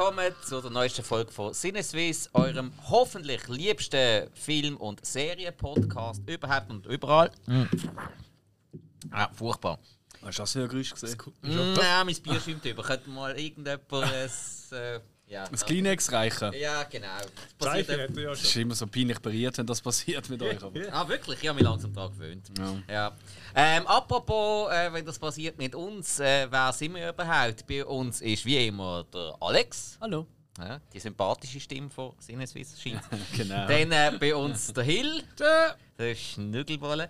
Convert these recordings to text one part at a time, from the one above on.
willkommen zu der neuesten Folge von Sinneswiss, eurem hoffentlich liebsten Film- und Serien-Podcast überhaupt und überall. Ah, furchtbar. Hast du das für ein Geräusch gesehen? Mm, ja, mein Bier schäumt über. Könnte mal irgendjemand ein. Äh, ja, Das Kleenex reichen. Ja, genau. Das passiert er ja Es ist schon. immer so peinlich berührt, wenn das passiert mit euch. Aber. Ah, wirklich? Ich habe mich langsam daran gewöhnt. Ja. Ja. Ähm, apropos, äh, wenn das passiert mit uns, äh, wer sind wir überhaupt? Bei uns ist wie immer der Alex. Hallo. Ja, die sympathische Stimme von Sinneswiss scheint. Genau. Dann äh, bei uns der Hill, der Schnüggelwolle.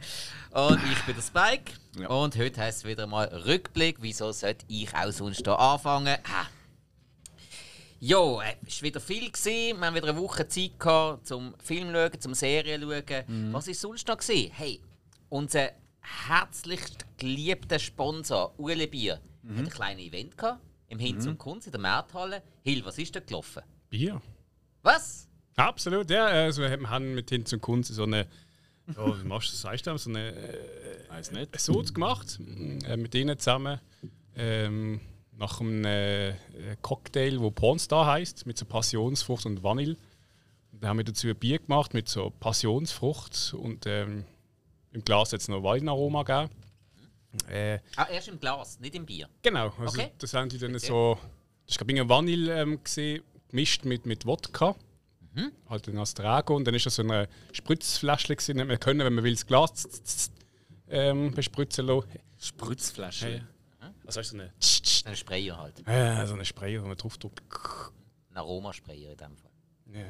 Und ich bin der Spike. Ja. Und heute heisst es wieder mal Rückblick. Wieso sollte ich auch sonst hier anfangen? Ah. Jo, äh, es war wieder viel. Gewesen. Wir haben wieder eine Woche Zeit gehabt, zum Film zu schauen, zum Serien zu schauen. Was war sonst noch? Gewesen? Hey, unser herzlichst geliebter Sponsor, Ueli Bier, hat ein kleines Event gehabt, im Hinz und Kunst in der Märthalle. Hill, was ist da gelaufen? Bier. Was? Absolut, ja. Also wir haben mit Hinz und Kunst so eine, oh, wie machst du das, sagst du, so eine äh, Weiß nicht. Soz gemacht, äh, mit ihnen zusammen. Ähm, nach einem äh, Cocktail, wo Pornstar heißt, mit so Passionsfrucht und Vanille. Und dann haben wir dazu ein Bier gemacht mit so Passionsfrucht und ähm, im Glas jetzt noch Weinaroma gegeben. Äh, Ah, erst im Glas, nicht im Bier. Genau, also Okay. das haben die dann so. Das war ich Vanille ähm, gesehen, gemischt mit, mit Wodka. Mhm. Halt dann als Drago. Und dann ist das so eine Spritzflasche gewesen. Wir können, wenn man will, das Glas z- z- z- ähm, bespritzen lassen. Spritzflasche. Also ist so eine, Ein Sprayer halt. äh, so eine Spray, wo man drauf drückt. Ein Aromasprayer in dem Fall. Ja,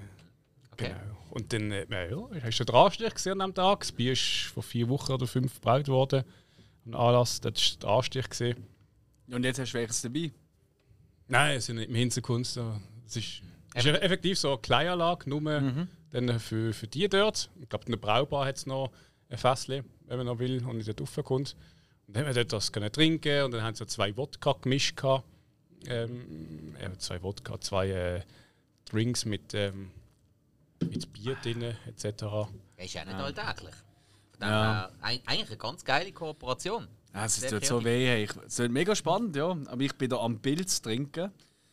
Okay. genau. Und dann, äh, ja, ja, hast du den Anstich gesehen am Tag? Das Bier ist vor vier Wochen oder fünf gebraut worden. Am Anlass, das war der Anstich. Gesehen. Und jetzt hast du welches dabei? Nein, es ist nicht im Hinterkunst. Es ist, es ist effektiv so eine Kleinanlage, nur dann für, für die dort. Ich glaube, in der Braubar hat es noch ein Fässchen, wenn man noch will, und nicht dort raufkommt. Und dann haben wir dort das können trinken und dann haben sie zwei Wodka gemischt. gehabt. Ähm, zwei Wodka, zwei äh, Drinks mit, ähm, mit Bier drin, etc. Das ist ja nicht alltäglich. Von dem Ja. ein- eigentlich eine ganz geile Kooperation. Ja, es tut so weh. Es wird mega spannend, ja. Aber ich bin da am Pilz trinken.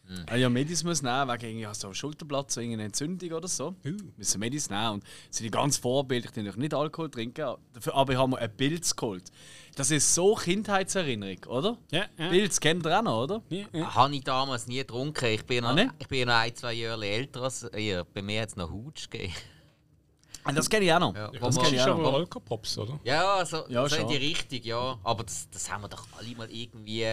Mhm. Weil ich ja Medis muss nehmen, wegen irgendwie so einem Schulterplatz, so irgendeine Entzündung oder so. Uh. Müssen Medis nehmen. Und sind die ganz vorbildlich, die nicht Alkohol trinken. Dafür, aber ich habe mir einen Pilz geholt. Das ist so Kindheitserinnerung, oder? Ja, ja. Pilz kennt ihr auch noch, oder? Ja, ja. Habe ich damals nie getrunken. Ich bin noch, Ah, nicht? ich bin noch ein, zwei Jahre älter als ihr. Bei mir hat es noch Hutsch gegeben. Und das kenne ich auch noch. Ja, das Das kenne ich auch noch. Alkopops, oder? Ja, also, Ja, so in schon. die Richtung, ja. Aber das, das haben wir doch alle mal irgendwie.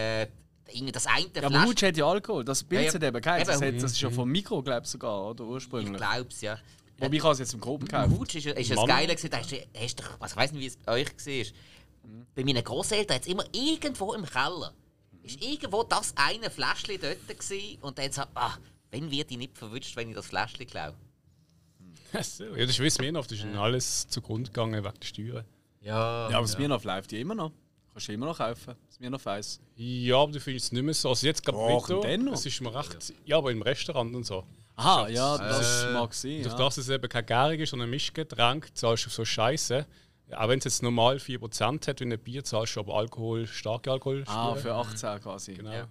Das eine Ja, aber Hutsch hat ja Alkohol. Das Pilz Ja, ja. hat eben keinen. Das, Eben. hat- das ist ja vom Mikro, glaube ich, sogar, oder? Ich Ursprünglich. glaub's, ja. Wobei ich habe es jetzt im Groben gekauft. Hutsch ist, ist das. Geile gewesen. Da hast du, hast du, also ich weiß nicht, wie es bei euch war. Bei meinen Großeltern hat es immer irgendwo im Keller. Ist irgendwo das eine Fläschchen dort gewesen und dann so, ah, wenn wird ich nicht verwünscht, wenn ich das Fläschchen klaue? Ach so. Ja, das wissen wir noch. Das ist alles zugrunde gegangen wegen der Steuern. Ja. Ja, aber das Mirnoff läuft ja immer noch. Kannst du immer noch kaufen. Das Mirnoff Eis. Ja, aber du findest es nicht mehr so. Also jetzt gerade dennoch. Es ist mir recht. Ja, aber im Restaurant und so. Aha, ja, das Äh, mag sein. Durch Ja. das es eben kein Gärig ist, sondern ein Mischgetränk, zahlst du so Scheiße. Auch wenn es jetzt normal 4% hat wie ein Bier, zahlst du aber Alkohol, starke Alkohol. Ah, für 18 quasi. Genau. Ja.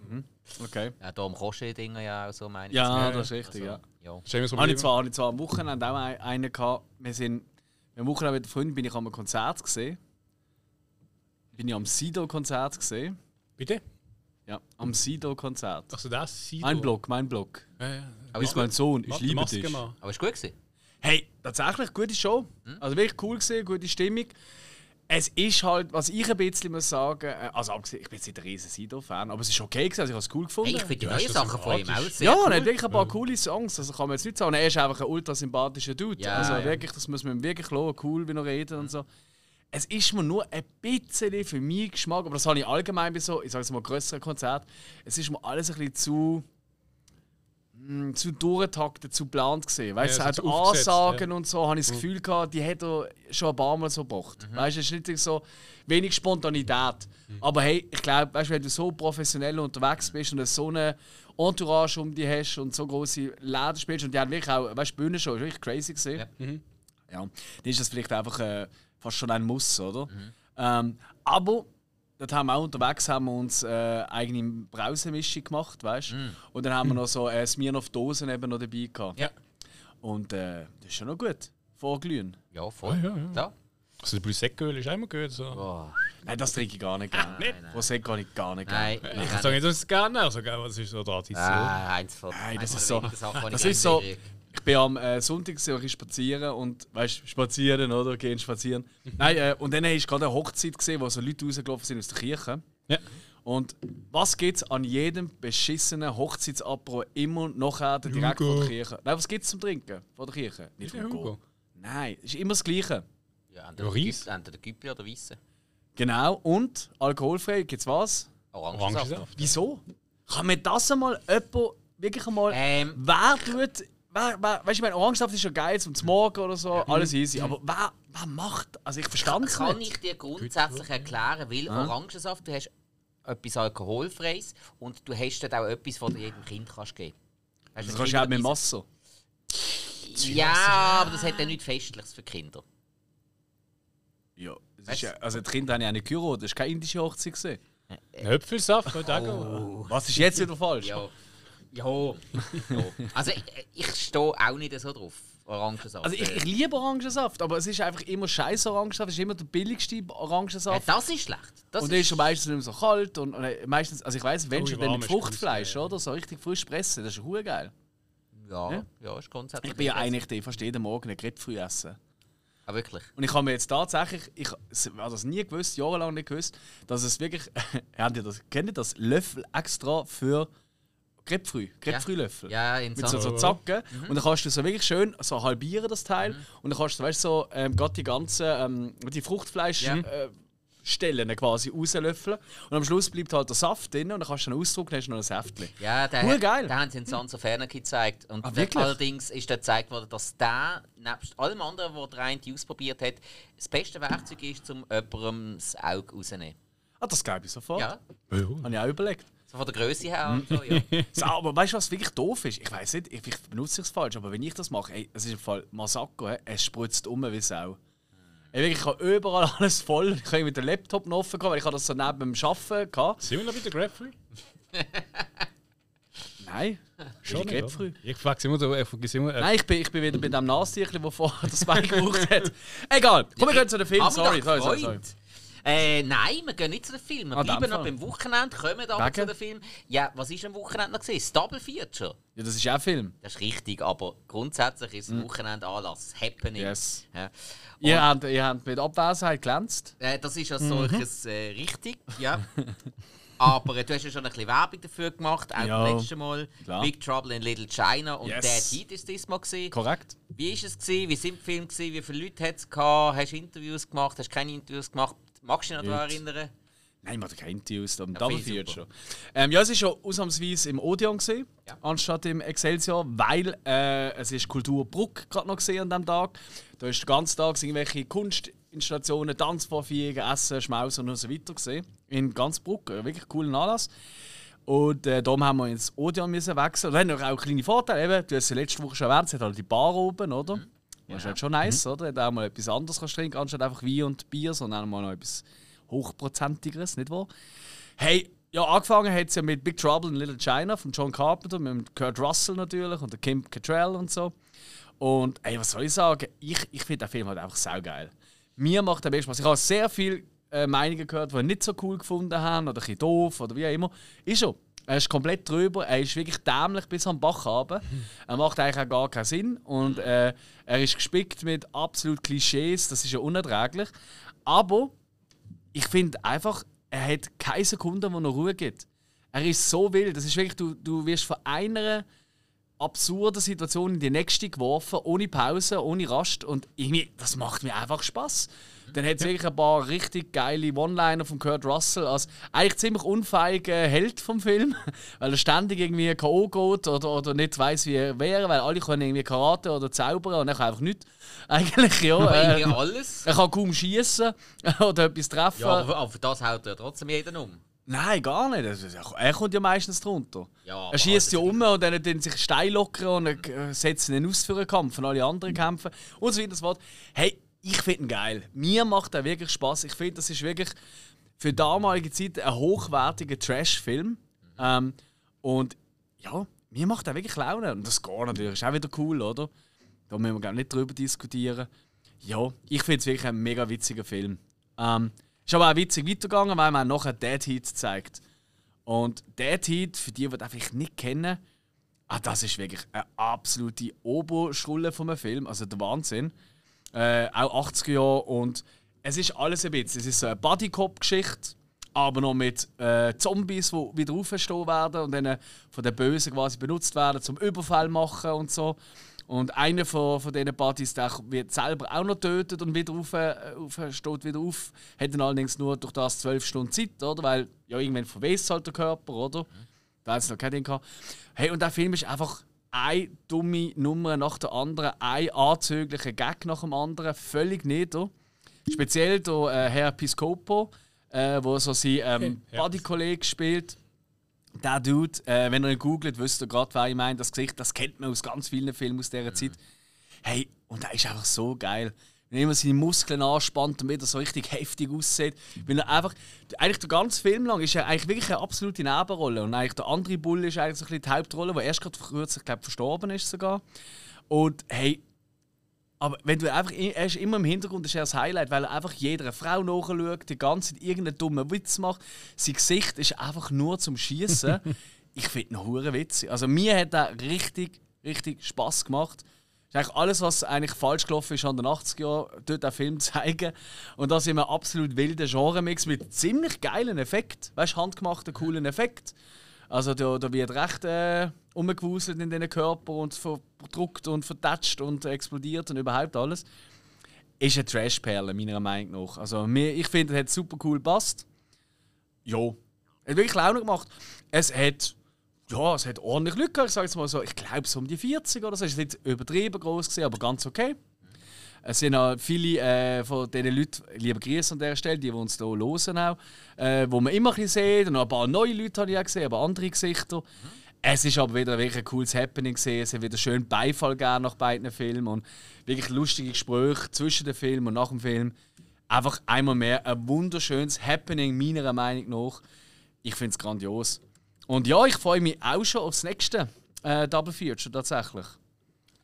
Okay. Ja, darum kostet die Dinger ja auch so, meine ich. Ja, das ist richtig, ja. ja. Das ist immer das Habe ich zwar, habe ich zwar am Wochenende auch ein- einen gehabt. Wir sind am Wochenende mit Freunden bin ich an einem Konzert gesehen. Bin ich am Sido-Konzert gesehen. Bitte? Ja, am Sido-Konzert. Also das sieht Mein Blog, mein Blog. Ja, ja. Aber ist, mein Sohn, ich liebe Maske dich. mal. aber ist gut gewesen. Hey, tatsächlich gute Show. Also wirklich cool gesehen, gute Stimmung. Es ist halt, was ich ein bisschen muss sagen, äh, also abgesehen, ich bin jetzt nicht ein riesen Sido-Fan, aber es ist okay gewesen, also ich habe es cool gefunden. Hey, ich finde die neuen Sachen von ihm auch sehr ja, cool. er hat wirklich ein paar coole Songs. Also kann man jetzt nicht sagen, er ist einfach ein ultra sympathischer Dude. Ja, also ja. wirklich, das muss man ihm wirklich lassen, cool, wie er redet und so. Es ist mir nur ein bisschen für meinen Geschmack, aber das habe ich allgemein bei so, ich sage jetzt mal größeren Konzert, es ist mir alles ein bisschen zu mh, zu durchtaktet, zu geplant gesehen. Weißt du, Ja, es zu aufgesetzt, Ansagen ja. und so, habe ich das Gefühl gehabt, die hätte er schon ein paar Mal so gebracht. Weißt du, es ist nicht so wenig Spontanität. Aber hey, ich glaube, weißt, du, wenn du so professionell unterwegs bist und so eine Entourage um dich hast und so große Läden spielst und die haben wirklich auch, weißt du, Bühnenshow ist wirklich crazy gesehen. Ja. Ja, dann ist das vielleicht einfach äh, fast schon ein Muss, oder? Ähm, aber dort haben wir auch unterwegs haben wir uns äh, eigene Brausemischung gemacht, weißt du? Und dann haben wir noch so äh, Smirnoff-Dosen eben noch dabei gehabt. Ja. Und äh, das ist schon noch gut. Vorglühen. Ja, voll. Ja, ja, ja. Ja. Also, der Prosecco-Öl ist auch immer gut. So. Oh, Nein, das trinke ich gar nicht gerne. Nein, nein. Prosecco kann ich gar nicht nein, gerne. Ich nein, sage nicht, dass ich es gerne also, was ist so Tradition? Ah, eins von Nein, das ist so- das ich ist so- Ich bin am äh, Sonntag spazieren und weißt spazieren oder gehen spazieren. Nein, äh, und dann ist gerade eine Hochzeit gesehen, wo so Leute rausgelaufen sind aus der Kirche. Ja. Und was gibt es an jedem beschissenen Hochzeitsapro immer nachher direkt Hugo. von der Kirche? Nein, was gibt es zum Trinken von der Kirche? Nicht Der Hugo. Hugo. Nein, es ist immer das Gleiche. Ja, entweder. Güppli- oder Weisse. Genau. Und alkoholfrei gibt es was? Orangensaft. Orangensaft. Wieso? Kann mir das einmal jemand wirklich einmal. Ähm, Wer tut. Wer, wer, weißt du, ich meine, Orangensaft ist ja geil zum Morgen oder so, alles easy. Aber wer, wer macht. Also ich verstand es kann nicht. ich dir grundsätzlich erklären, weil Orangensaft, du hast etwas Alkoholfreies und du hast dort auch etwas, was du jedem Kind kannst geben kannst. Das kannst du auch mit Wasser. Ja, aber das hat ja nichts Festliches für Kinder. Ja. Das ist ja, also die Kinder haben ja eine geheiratet, das war keine indische Hochzeit. Könnte auch gehen. Was ist jetzt wieder falsch? Ja. Ja. ja. Also ich, ich stehe auch nicht so drauf. Orangensaft. Also ich, ich liebe Orangensaft, aber es ist einfach immer scheiß Orangensaft, es ist immer der billigste ja, Orangensaft. das ist schlecht. Das und der ist schon meistens nicht mehr so kalt und, und äh, meistens, also ich weiß, wenn schon dann mit ist Fruchtfleisch, ja. oder? So richtig frisch pressen, das ist hure geil. ja, Ja. ja, ist grundsätzlich. Ich bin ja eigentlich der, fast jeden Morgen eine Grapefruit essen. Ah, wirklich? Und ich habe mir jetzt tatsächlich, ich habe das nie gewusst, jahrelang nicht gewusst, dass es wirklich, habt ihr das, kennt ihr das, Löffel extra für Grapefruit, Grapefruit-Löffel. Ja, in Mit so, so. Zacken. Und dann kannst du so wirklich schön so halbieren, das Teil. Und dann kannst du, weißt du, so, ähm, gerade die ganzen, ähm, die Fruchtfleisch Ja. äh, Stellen quasi rauslöffeln. Und am Schluss bleibt halt der Saft drin und dann kannst du dann ausdrucken, hast du noch ein Säftchen. Ja, der, Hure geil. der haben sie in Sansa Ferner gezeigt. Und Ah, allerdings ist dann gezeigt worden, dass der, nebst allem anderen, was der eine ausprobiert hat, das beste Werkzeug ist, um jemandem das Auge rauszunehmen. Ah, das glaube ich sofort. Ja, Habe ich auch überlegt. So von der Größe her. und so, ja. So, aber weißt du, was wirklich doof ist? Ich weiß nicht, ich, ich benutze es falsch, aber wenn ich das mache, ey, es ist im Fall Masako, hä, es spritzt um wie Sau. Ey, wirklich, ich habe überall alles voll. Ich habe mit dem Laptop noch offen, gehabt, weil ich habe das so neben dem Arbeiten hatte. Sind wir noch bei der Grapefruit? Nein, schon nicht, Grapefruit. oder? Ich frage immer so, ich vergesse immer. äh, Nein, ich bin, ich bin wieder bei dem Nastierchen, der vorher das Bein gebraucht hat. Egal, komm, wir gehen zu dem Film. Sorry, sorry, sorry, sorry. Äh, nein, wir gehen nicht zu den Film. Wir Ah, bleiben noch beim Wochenende, kommen aber Wegen? zu den Film. Ja, was ist am Wochenende noch gesehen? Das Double Feature. Ja, das ist auch ein Film. Das ist richtig, aber grundsätzlich ist es Wochenende Anlass. Happening. Mhm. Yes. Ja. Ihr habt, ihr habt mit Abwesenheit glänzt. Äh, das ist als Mhm. solches äh, richtig, ja. Aber du hast ja schon ein bisschen Werbung dafür gemacht, auch das letzte Mal. klar. Big Trouble in Little China und Yes. Dead Heat ist diesmal gesehen. Korrekt. Wie ist es gewesen? Wie sind die Filme gewesen? Wie viele Leute hat es gehabt? Hast du Interviews gemacht? Hast du keine Interviews gemacht? Magst du dich noch daran erinnern? Nein, man hat keine Interviews, am Ja, ich Feature. Ähm, ja, es ist schon ausnahmsweise im Odeon gesehen, Ja. anstatt im Excelsior, weil äh, es ist Kulturbruck gerade noch gesehen an dem Tag. Da ist den ganzen Tag irgendwelche Kunstinstallationen, Tanzvorführungen, Essen, Schmausen und so weiter gesehen. In ganz Bruck, äh, wirklich cooler Anlass. Und äh, darum haben wir ins Odeon müssen wechseln. Und haben auch kleine Vorteile. Eben, du hast es letzte Woche schon erwähnt, es hat halt die Bar oben, oder? Das ist halt schon nice, oder? Wenn du auch mal etwas anderes kannst trinken anstatt einfach Wein und Bier, sondern auch mal noch etwas hochprozentigeres, nicht wahr? Hey, ja, angefangen hat es ja mit Big Trouble in Little China von John Carpenter, mit Kurt Russell natürlich und der Kim Cattrall und so. Und ey, was soll ich sagen? Ich, ich finde den Film halt einfach saugeil. Mir macht der mega Spaß. Ich habe sehr viele äh, Meinungen gehört, die ich nicht so cool gefunden haben oder ein bisschen doof oder wie auch immer. Ist schon. Er ist komplett drüber, er ist wirklich dämlich bis am Bach runter. Er macht eigentlich auch gar keinen Sinn und äh, er ist gespickt mit absolut Klischees, das ist ja unerträglich. Aber ich finde einfach, er hat keine Sekunde, wo er Ruhe gibt. Er ist so wild, das ist wirklich, du, du wirst von einer absurden Situation in die nächste geworfen, ohne Pause, ohne Rast und irgendwie, das macht mir einfach Spaß. Dann hat es wirklich ein paar richtig geile One-Liner von Kurt Russell als eigentlich ziemlich unfeiger Held vom Film, weil er ständig irgendwie K.O. geht oder, oder nicht weiß wie er wäre, weil alle können irgendwie Karate oder zaubern und er kann einfach nichts. Eigentlich, ja. Äh, alles. er kann kaum schießen oder etwas treffen. Ja, aber, aber für das haut ja trotzdem jeden um. Nein, gar nicht. Das ist- Er kommt ja meistens drunter. Ja, er schießt ja um und dann tun sich Stein lockern und äh, setzen ihn aus für einen Kampf und alle anderen kämpfen und so weiter und so fort. Hey, ich finde ihn geil. Mir macht er wirklich Spaß. Ich finde, das ist wirklich. für damalige Zeit ein hochwertiger Trash-Film. Ähm, und ja, mir macht er wirklich Laune. Und das Score natürlich ist auch wieder cool, oder? Da müssen wir gar nicht drüber diskutieren. Ja, ich finde es wirklich ein mega witziger Film. Ähm, ist aber auch witzig weitergegangen, weil man nachher Dead Heat zeigt. Und Dead Heat, für die, die das einfach nicht kennen, ah, das ist wirklich eine absolute Oberschule von einem Film. Also der Wahnsinn. Äh, auch 80er Jahre und es ist alles ein bisschen. Es ist so eine Bodycop-Geschichte, aber noch mit äh, Zombies, die wieder auferstehen werden und dann von den Bösen quasi benutzt werden zum Überfall machen und so. Und einer von, von diesen Partys der wird selber auch noch tötet und wieder auf, äh, auf, steht wieder auf. Hat dann allerdings nur durch das zwölf Stunden Zeit, oder? Weil ja irgendwann verwest halt der Körper, oder? Mhm. Da hat noch kein Ding gehabt. Hey, und der Film ist einfach eine dumme Nummer nach der anderen, ein anzüglicher Gag nach dem anderen, völlig nieder. Speziell der äh, Herr Piscopo, äh, wo so sein ähm, Buddy-Kollege spielt der Dude, äh, wenn ihr ihn googelt, wisst ihr gerade, wer ich meine. Das Gesicht, das kennt man aus ganz vielen Filmen aus dieser mhm. Zeit. Hey, und er ist einfach so geil. Wenn er seine Muskeln anspannt und wieder so richtig heftig aussieht. Wenn er einfach, eigentlich der ganze Film lang ist er eigentlich wirklich eine absolute Nebenrolle. Und eigentlich der andere Bull ist eigentlich so ein bisschen die Hauptrolle, der erst gerade kürzlich, glaube verstorben ist sogar. Und hey, aber wenn du einfach, er ist immer im Hintergrund, ist er das Highlight, weil er einfach jeder Frau nachschaut, die ganze Zeit irgendeinen dummen Witz macht. Sein Gesicht ist einfach nur zum Schießen. ich finde ihn hure witzig. Also mir hat er richtig, richtig Spaß gemacht. Ist eigentlich alles, was eigentlich falsch gelaufen ist an den 80er Jahren, dort den Film zeigen. Und das in einem absolut wilden Genre-Mix mit ziemlich geilen Effekt. Weißt du, handgemachten, coolen Effekt. Also da, da wird recht äh, umgewuselt in diesen Körper und verdruckt und vertatscht und explodiert und überhaupt alles. Ist eine Trash-Perle, meiner Meinung nach. Also mir, ich finde, es hat super cool gepasst. Ja. Hat wirklich Laune gemacht. Es hat, ja, es hat ordentlich Glück gehabt. Ich sage jetzt mal so, ich glaube so um die 40 oder so. Es ist nicht übertrieben groß aber ganz okay. Es sind auch viele äh, von diesen Leuten, liebe Grüße an dieser Stelle, die, die uns hier hören, auch, äh, wo man immer ein bisschen sieht. Und ein paar neue Leute habe ich auch gesehen, aber andere Gesichter. Mhm. Es ist aber wieder wirklich ein cooles Happening gesehen. Es hat wieder schön Beifall gegeben nach beiden Filmen und wirklich lustige Gespräche zwischen dem Film und nach dem Film. Einfach einmal mehr ein wunderschönes Happening, meiner Meinung nach. Ich finde es grandios. Und ja, ich freue mich auch schon aufs nächste äh, Double Feature tatsächlich.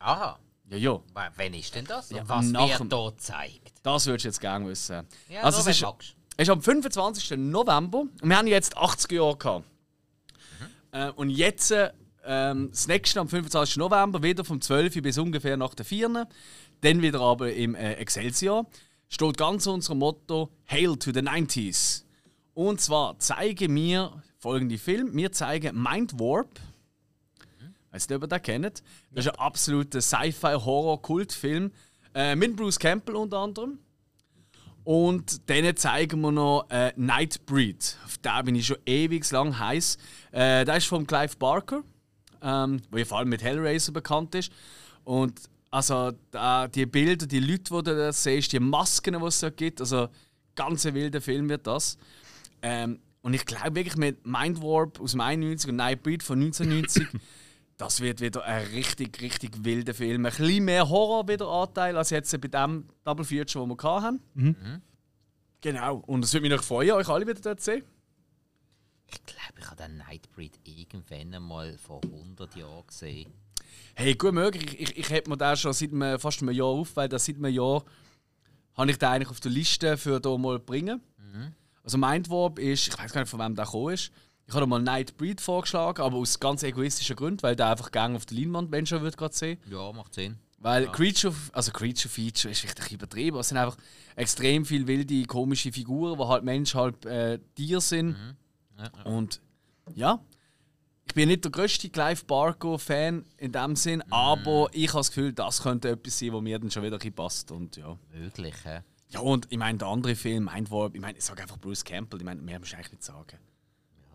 Aha. Ja, ja. Wann ist denn das? Ja, was wird hier gezeigt? Das würdest du jetzt gerne wissen. Ja, also, es ist, ist am 25. November. Und wir haben jetzt 80 Jahre gehabt. Mhm. Äh, und jetzt, ähm, das nächste am 25. November, wieder vom 12. bis ungefähr nach der 4. Dann wieder aber im äh, Excelsior. Steht ganz unser Motto: Hail to the 90s. Und zwar zeigen wir folgende Film. Wir zeigen Mind Warp Weißt du, ob ihr den kennt? Das ist ein absoluter Sci-Fi-Horror-Kultfilm. Äh, mit Bruce Campbell unter anderem. Und dann zeigen wir noch äh, Nightbreed. Auf den bin ich schon ewig lang heiß. Äh, der ist von Clive Barker, ähm, der vor allem mit Hellraiser bekannt ist. Und also da, die Bilder, die Leute, die du da siehst, die Masken, die es da gibt, also ganz ein wilder Film wird das. Ähm, und ich glaube wirklich mit Mind Warp aus dem 91 und Nightbreed von 1990 das wird wieder ein richtig, richtig wilder Film. Ein bisschen mehr Horror wieder Anteil als jetzt bei dem Double Feature, den wir hatten. Mhm. Genau. Und es würde mich noch freuen, euch alle wieder dort zu sehen. Ich glaube, ich habe den Nightbreed irgendwann einmal vor 100 Jahren gesehen. Hey, gut möglich. Ich, ich, ich habe mir den schon seit einem, fast einem Jahr auf, weil seit einem Jahr habe ich den eigentlich auf der Liste für hier mal bringen. Mhm. Also Mindwarp ist, ich weiß gar nicht, von wem der gekommen ist. Ich habe mal Nightbreed vorgeschlagen, aber aus ganz egoistischen Gründen, weil der einfach gang auf der Leinwand Menschen wird gerade sehen. Ja, macht Sinn. Weil ja. Creature, also Creature Feature ist richtig übertrieben. Es sind einfach extrem viele wilde, komische Figuren, die halt Mensch, halb äh, Tier sind. Mhm. Ja, ja. Und ja, ich bin nicht der größte Clive Barker-Fan in dem Sinn, mhm. aber ich habe das Gefühl, das könnte etwas sein, wo mir dann schon wieder passt. Und, ja. Möglich, hä? Ja, und ich meine, der andere Film, Mindwarp, ich meine, ich sage einfach Bruce Campbell, ich meine, mehr muss ich eigentlich nicht sagen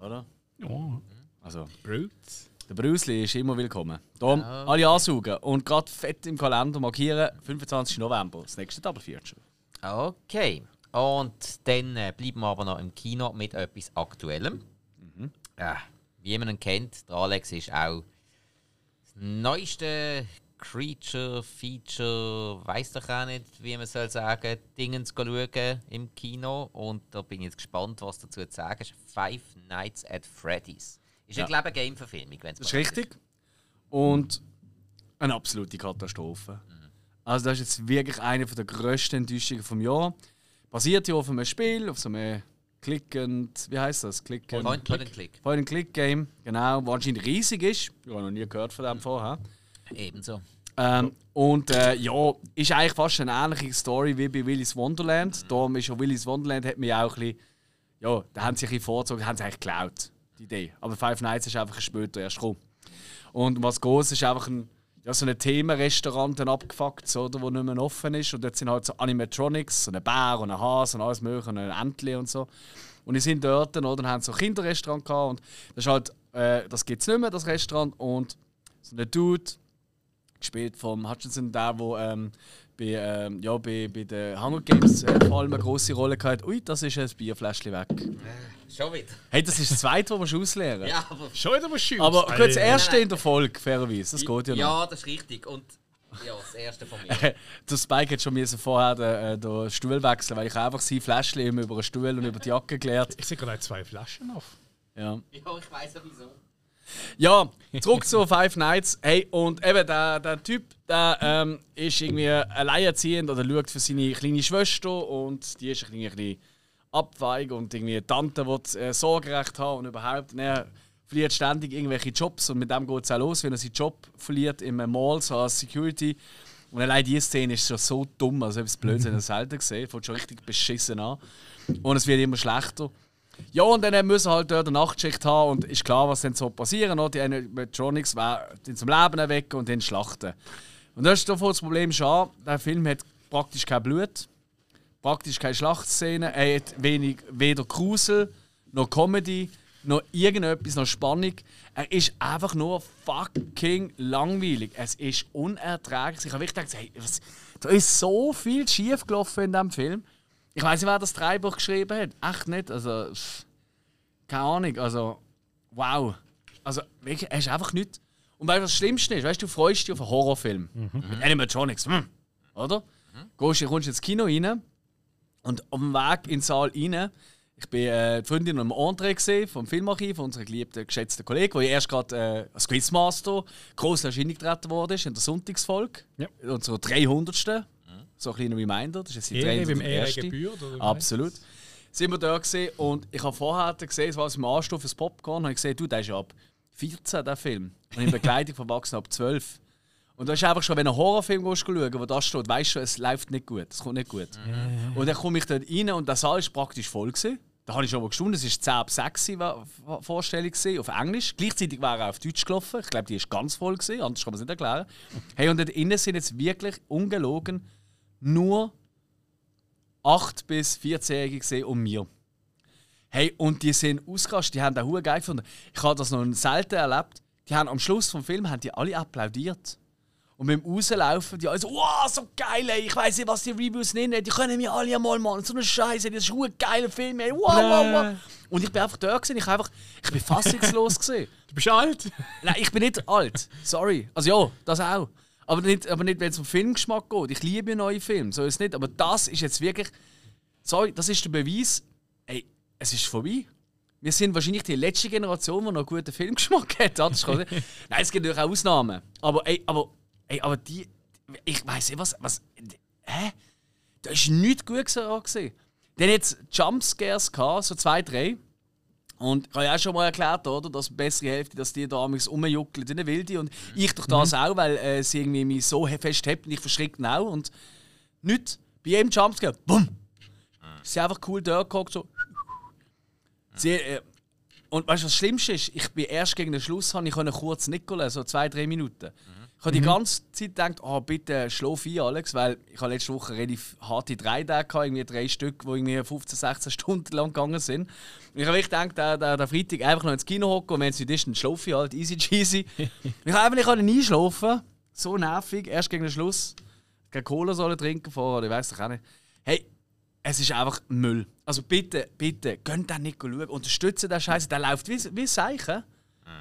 oder? Ja. Also, Bruce. Der Bruce Lee ist immer willkommen. Darum ja. alle ansaugen und gerade fett im Kalender markieren, 25. November, das nächste Double Feature. Okay. Und dann äh, bleiben wir aber noch im Kino mit etwas Aktuellem. Mhm. Äh, wie man ihn kennt, der Alex ist auch das neueste Creature, Feature, weiß doch auch nicht, wie man soll sagen, Dingens schauen im Kino. Und da bin ich jetzt gespannt, was dazu zu sagen ist. Five Nights at Freddy's. Ist ja. glaube ich, eine Game-Verfilmung, wenn es Das ist richtig. Ist. Und eine absolute Katastrophe. Mhm. Also das ist jetzt wirklich eine der grössten Enttäuschungen vom Jahr. Basiert ja auf einem Spiel, auf so einem Click and wie heißt das? Click and Point, Point and Click. Point and Click Game, genau, was anscheinend riesig ist. Ich habe noch nie gehört von dem vorher. Ebenso. Ähm, und äh, ja, ist eigentlich fast eine ähnliche Story wie bei Willy's Wonderland. Darum ist ja Willy's Wonderland hat mir auch ein bisschen, ja, da haben sie sich ein vorgezogen, haben sie eigentlich geklaut, die Idee. Aber Five Nights ist einfach später erst gekommen. Und was groß ist einfach ein, ja, so ein Themenrestaurant abgefuckt, oder, wo nicht mehr offen ist. Und dort sind halt so Animatronics, so ein Bär und ein Hase und alles mögliche und ein Entli und so. Und die sind dort, oder, und haben so ein Kinderrestaurant gehabt. Und das ist halt, äh, das gibt es nicht mehr, das Restaurant. Und so ein Dude, gespielt vom Hutchinson, der, der ähm, bei, ähm, ja, bei, bei den Hunger Games äh, vor allem eine große Rolle hatte. Ui, das ist ein Bierfläschchen weg. Äh, schon wieder. Hey, das ist das zweite, was du ausleeren Ja, aber schon wieder was Schönes. Aber gut, das erste in der Folge, fairerweise. Das geht ja noch. Ja, das ist richtig. Und ja, das erste von mir. der Spike hat schon mir vorher den, äh, den Stuhl wechseln, weil ich einfach sein Fläschchen über den Stuhl und über die Jacke geleert. Ich sehe gerade zwei Flaschen auf. Ja. Ja, ich weiß ja wieso. Ja, zurück zu Five Nights. Hey, und eben der, der Typ, der ähm, ist irgendwie alleinerziehend oder schaut für seine kleine Schwester und die ist ein bisschen abweig und irgendwie die Tante will äh, Sorgerecht haben und überhaupt. Und er verliert ständig irgendwelche Jobs und mit dem geht es auch los, wenn er seinen Job verliert im Mall, so als Security. Und allein diese Szene ist schon so dumm, also etwas Blödsinn, das selten gesehen. Fängt schon richtig beschissen an. Und es wird immer schlechter. Ja, und dann müssen halt dort eine Nachtschicht haben und ist klar, was dann so passieren. Die Animatronics sind zum Leben erwecken und dann schlachten. Und das ist davon das Problem schon, der Film hat praktisch kein Blut, praktisch keine Schlachtszenen, er hat wenig, weder Grusel, noch Comedy, noch irgendetwas, noch Spannung. Er ist einfach nur fucking langweilig. Es ist unerträglich. Ich habe wirklich gedacht, hey, was, da ist so viel schief gelaufen in diesem Film. Ich weiß nicht, wer das Drehbuch geschrieben hat. Echt nicht. Also, keine Ahnung. Also, wow. Also, wirklich, er ist einfach nicht. Und weißt du, was das Schlimmste ist? Weißt du, du freust dich auf einen Horrorfilm. Mhm. Mit Animatronics. Hm. Oder? Mhm. Gehst, kommst ins Kino rein und auf dem Weg in den Saal rein. Ich bin äh, die Freundin am André gesehen, vom Filmarchiv, unserer geliebten, geschätzten Kollege, der erst gerade äh, als Quizmaster groß Erscheinung getreten wurde in der Sonntagsfolge. Ja. Unserer 300. So ein kleiner Reminder. Das ist jetzt die Ehre beim Ehre gebührt? Absolut. Sind wir da gesehen und ich habe vorher gesehen, es war im Anstoß fürs Popcorn, habe ich gesehen, du, der ist ab 14, der Film. Und in Begleitung von Erwachsenen ab 12. Und das ist einfach schon, wenn du einen Horrorfilm schauen wo das steht, weißt du, es läuft nicht gut, es kommt nicht gut. Mhm. Und dann komme ich dort rein und der Saal ist praktisch voll. Gewesen. Da habe ich schon mal gestanden, es war 10 ab 6 Vorstellung gewesen, auf Englisch. Gleichzeitig war er auf Deutsch gelaufen. Ich glaube, die ist ganz voll, gewesen, anders kann man es nicht erklären. Hey, und dort innen sind jetzt wirklich ungelogen nur 8- bis 14-Jährige gesehen und mir. Hey, und die sind ausgerastet, die haben den Huren geil gefunden. Ich habe das noch selten erlebt. Die haben am Schluss vom Film haben die alle applaudiert. Und beim Rauslaufen, die alle so, wow, so geil, ey. ich weiß nicht, was die Reviews nennen, die können mir alle einmal machen. So eine Scheiße, das ist ein geiler Film, ey. Wow, wow, wow. Und ich bin einfach da gewesen, ich, einfach, ich bin fassungslos gewesen. Du bist alt? Nein, ich bin nicht alt. Sorry. Also ja, das auch. Aber nicht, aber nicht wenn es um Filmgeschmack geht. Ich liebe neue Filme, so ist nicht. Aber das ist jetzt wirklich. Sorry, das ist der Beweis, ey, es ist vorbei. Wir sind wahrscheinlich die letzte Generation, die noch guten Filmgeschmack hat. Nein, es gibt natürlich auch Ausnahmen. Aber, ey, aber, ey, aber die. Ich weiß nicht, was. was hä? Da ist nichts gut gesehen. Dann jetzt Jumpscares so zwei, drei. Und ich habe ja auch schon mal erklärt, oder, dass die bessere Hälfte, dass die da rumjuckeln in der Wilde. Und ich durch das mhm. auch, weil äh, sie irgendwie mich so fest haben und ich verschrecke auch. Und nicht bei jedem Jumpscare, bumm! Sie sind einfach cool da gehockt, so. Sie, äh, und weißt du, was das Schlimmste ist? Ich bin erst gegen den Schluss, ich konnte kurz Nicola, so zwei, drei Minuten. Mhm. Ich habe die mhm. ganze Zeit gedacht, oh, bitte schlaf ein, Alex, weil ich habe letzte Woche relativ harte drei Tage gehabt, irgendwie drei Stück, die irgendwie 15, 16 Stunden lang gegangen sind. Und ich habe wirklich gedacht, der, der, der Freitag einfach noch ins Kino hocken und wenn es nicht ist, dann schlafe ich halt, easy cheesy. ich habe einfach nicht einschlafen so nervig, erst gegen den Schluss. Keine Cola sollen trinken vorher, ich weiß doch auch nicht. Hey, es ist einfach Müll. Also bitte, bitte, könnt den nicht schauen, unterstützen den Scheiße, der läuft wie, wie Seichen.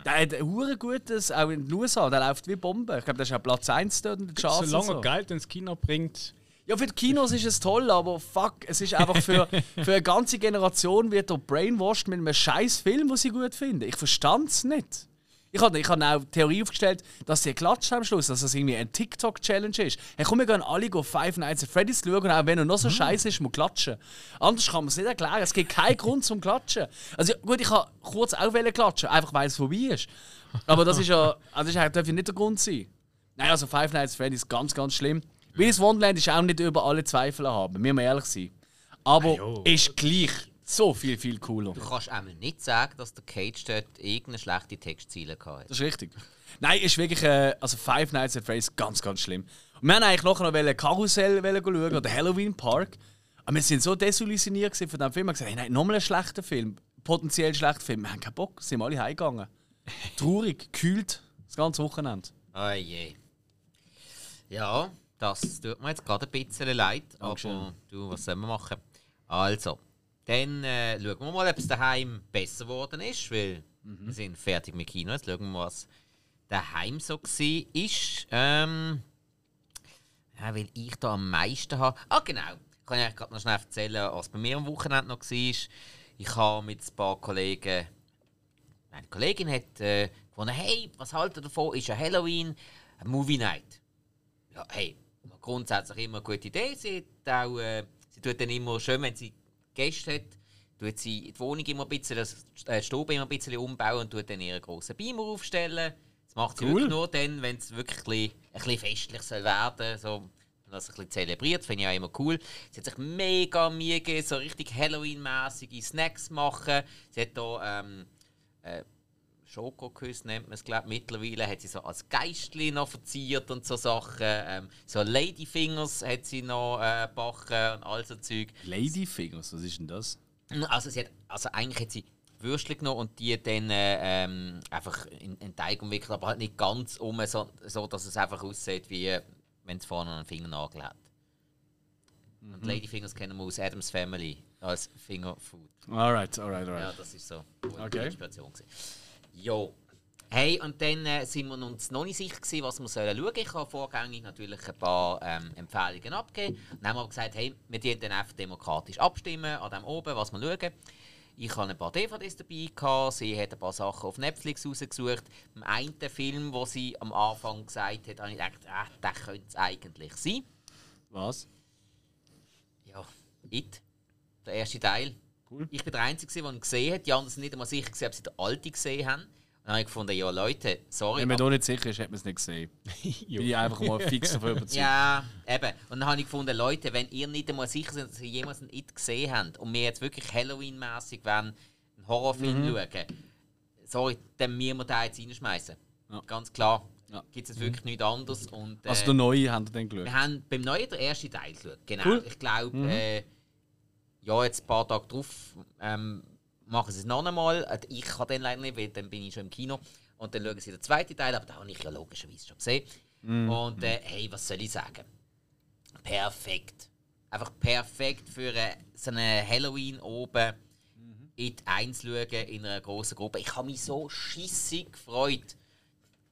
Der hat ein hure gutes, auch in den USA, der läuft wie Bombe. Ich glaube, das ist auch Platz 1 dort in den Charts. Solange so. Geld ins Kino bringt, Ja, für die Kinos ist es toll, aber fuck, es ist einfach für, für eine ganze Generation wird er brainwashed mit einem scheiß Film, den sie gut finden. Ich verstand es nicht. Ich habe ich hab auch die Theorie aufgestellt, dass sie klatscht am Schluss, dass das irgendwie ein TikTok-Challenge ist. Hey, komm, wir gehen alle go Five Nights at Freddy's schauen, auch wenn er noch so scheiße ist, muss klatschen. Anders kann man es nicht erklären. Es gibt keinen Grund zum Klatschen. Also gut, ich kann kurz auch klatschen, einfach weil es vorbei ist. Aber das ist ja, also das ist, darf ja nicht der Grund sein. Nein, also Five Nights at Freddy's ganz, ganz schlimm. Willis Wonderland ist auch nicht über alle Zweifel haben, müssen wir ehrlich sein. Aber jo. ist gleich so viel, viel cooler. Du kannst einmal nicht sagen, dass der Cage dort irgendeine schlechte Textziele hatte. Das ist richtig. Nein, ist wirklich, äh, also Five Nights at Freddy's ganz, ganz schlimm. Und wir haben eigentlich nachher noch Karussell schauen oder Halloween Park. Aber wir sind so desillusioniert von diesem Film. Wir haben gesagt, hey, nein, nochmal ein schlechter Film. Potenziell schlechter Film. Wir haben keinen Bock, sind alle heimgegangen. Traurig, gekühlt, das ganze Wochenende. Oh je. Ja, das tut mir jetzt gerade ein bisschen leid. Dankeschön. Aber du, was sollen wir machen? Also, dann äh, schauen wir mal, ob es daheim besser geworden ist, weil wir sind fertig mit Kino. Jetzt schauen wir mal, was daheim so war. Ist, ähm, ja, weil ich da am meisten habe. Ah, genau. Ich kann euch gerade noch schnell erzählen, was bei mir am Wochenende noch war. Ich habe mit ein paar Kollegen meine Kollegin hat äh, gefunden, hey, was haltet ihr davon? Ist ja Halloween, eine Movie Night. Ja, hey, grundsätzlich immer eine gute Idee. Sie, auch, äh, sie tut dann immer schön, wenn sie Gäste hat, tut sie die Wohnung immer ein bisschen, das äh, Stube immer ein bisschen umbauen und tut dann ihren grossen Beamer aufstellen. Das macht sie Cool. wirklich nur dann, wenn es wirklich ein bisschen, festlich soll werden soll. Das ein bisschen zelebriert, finde ich auch immer cool. Sie hat sich mega Mühe gegeben, so richtig Halloween-mäßige Snacks machen. Sie hat da ähm, äh, Schokokuss nennt man es, glaube Mittlerweile hat sie so als Geistli noch verziert und so Sachen. Ähm, so Ladyfingers hat sie noch äh, und all so Zeug. Ladyfingers, was ist denn das? Also, sie hat, also eigentlich hat sie Würstchen genommen und die dann äh, ähm, einfach in, in Teig umwickelt, aber halt nicht ganz um, so, so dass es einfach aussieht, wie wenn es vorne einen Fingernagel hat. Und Ladyfingers kennen wir aus Adams Family als Fingerfood. Alright, alright, Ja, alright. das ist so eine gute Okay. Inspiration. Gewesen. Jo. Hey, und dann äh, sind wir uns noch nicht sicher, gewesen, was wir sollen schauen Ich habe vorgängig natürlich ein paar ähm, Empfehlungen abgegeben. Dann haben wir gesagt, hey, wir dürfen dann einfach demokratisch abstimmen an dem oben, was wir schauen. Ich hatte ein paar DVDs dabei, gehabt. sie hat ein paar Sachen auf Netflix rausgesucht. Im einen Film, wo sie am Anfang gesagt hat, habe ich gedacht, ah, der könnte es eigentlich sein. Was? Ja, It, der erste Teil. Cool. Ich bin der Einzige, der ihn gesehen hat. Die anderen sind nicht einmal sicher, gewesen, ob sie den alten gesehen haben. Und dann habe ich gefunden, ja Leute, sorry. Wenn man da nicht sicher ist, hat man es nicht gesehen. Bin ich einfach mal fix davon überzeugt. ja, eben. Und dann habe ich gefunden, Leute, wenn ihr nicht einmal sicher seid, dass ihr jemals einen It gesehen habt und wir jetzt wirklich Halloween-mäßig einen Horrorfilm Mhm. schauen, sorry, dann müssen wir da jetzt reinschmeißen. Ja. Ganz klar. Ja. Gibt es jetzt wirklich nichts anderes. Und, äh, Also der neue haben wir dann geschaut. wir haben beim neuen den ersten Teil geschaut. Genau. Cool. Ich glaube, Mhm. äh, ja, jetzt ein paar Tage drauf ähm, machen sie es noch einmal. Äh, Ich kann den leider nicht, weil dann bin ich schon im Kino. Und dann schauen sie den zweiten Teil, aber da habe ich ja logischerweise schon gesehen. Mhm. Und äh, hey, was soll ich sagen? Perfekt. Einfach perfekt für äh, so eine Halloween oben Mhm. in die Eins schauen in einer großen Gruppe. Ich habe mich so schissig gefreut.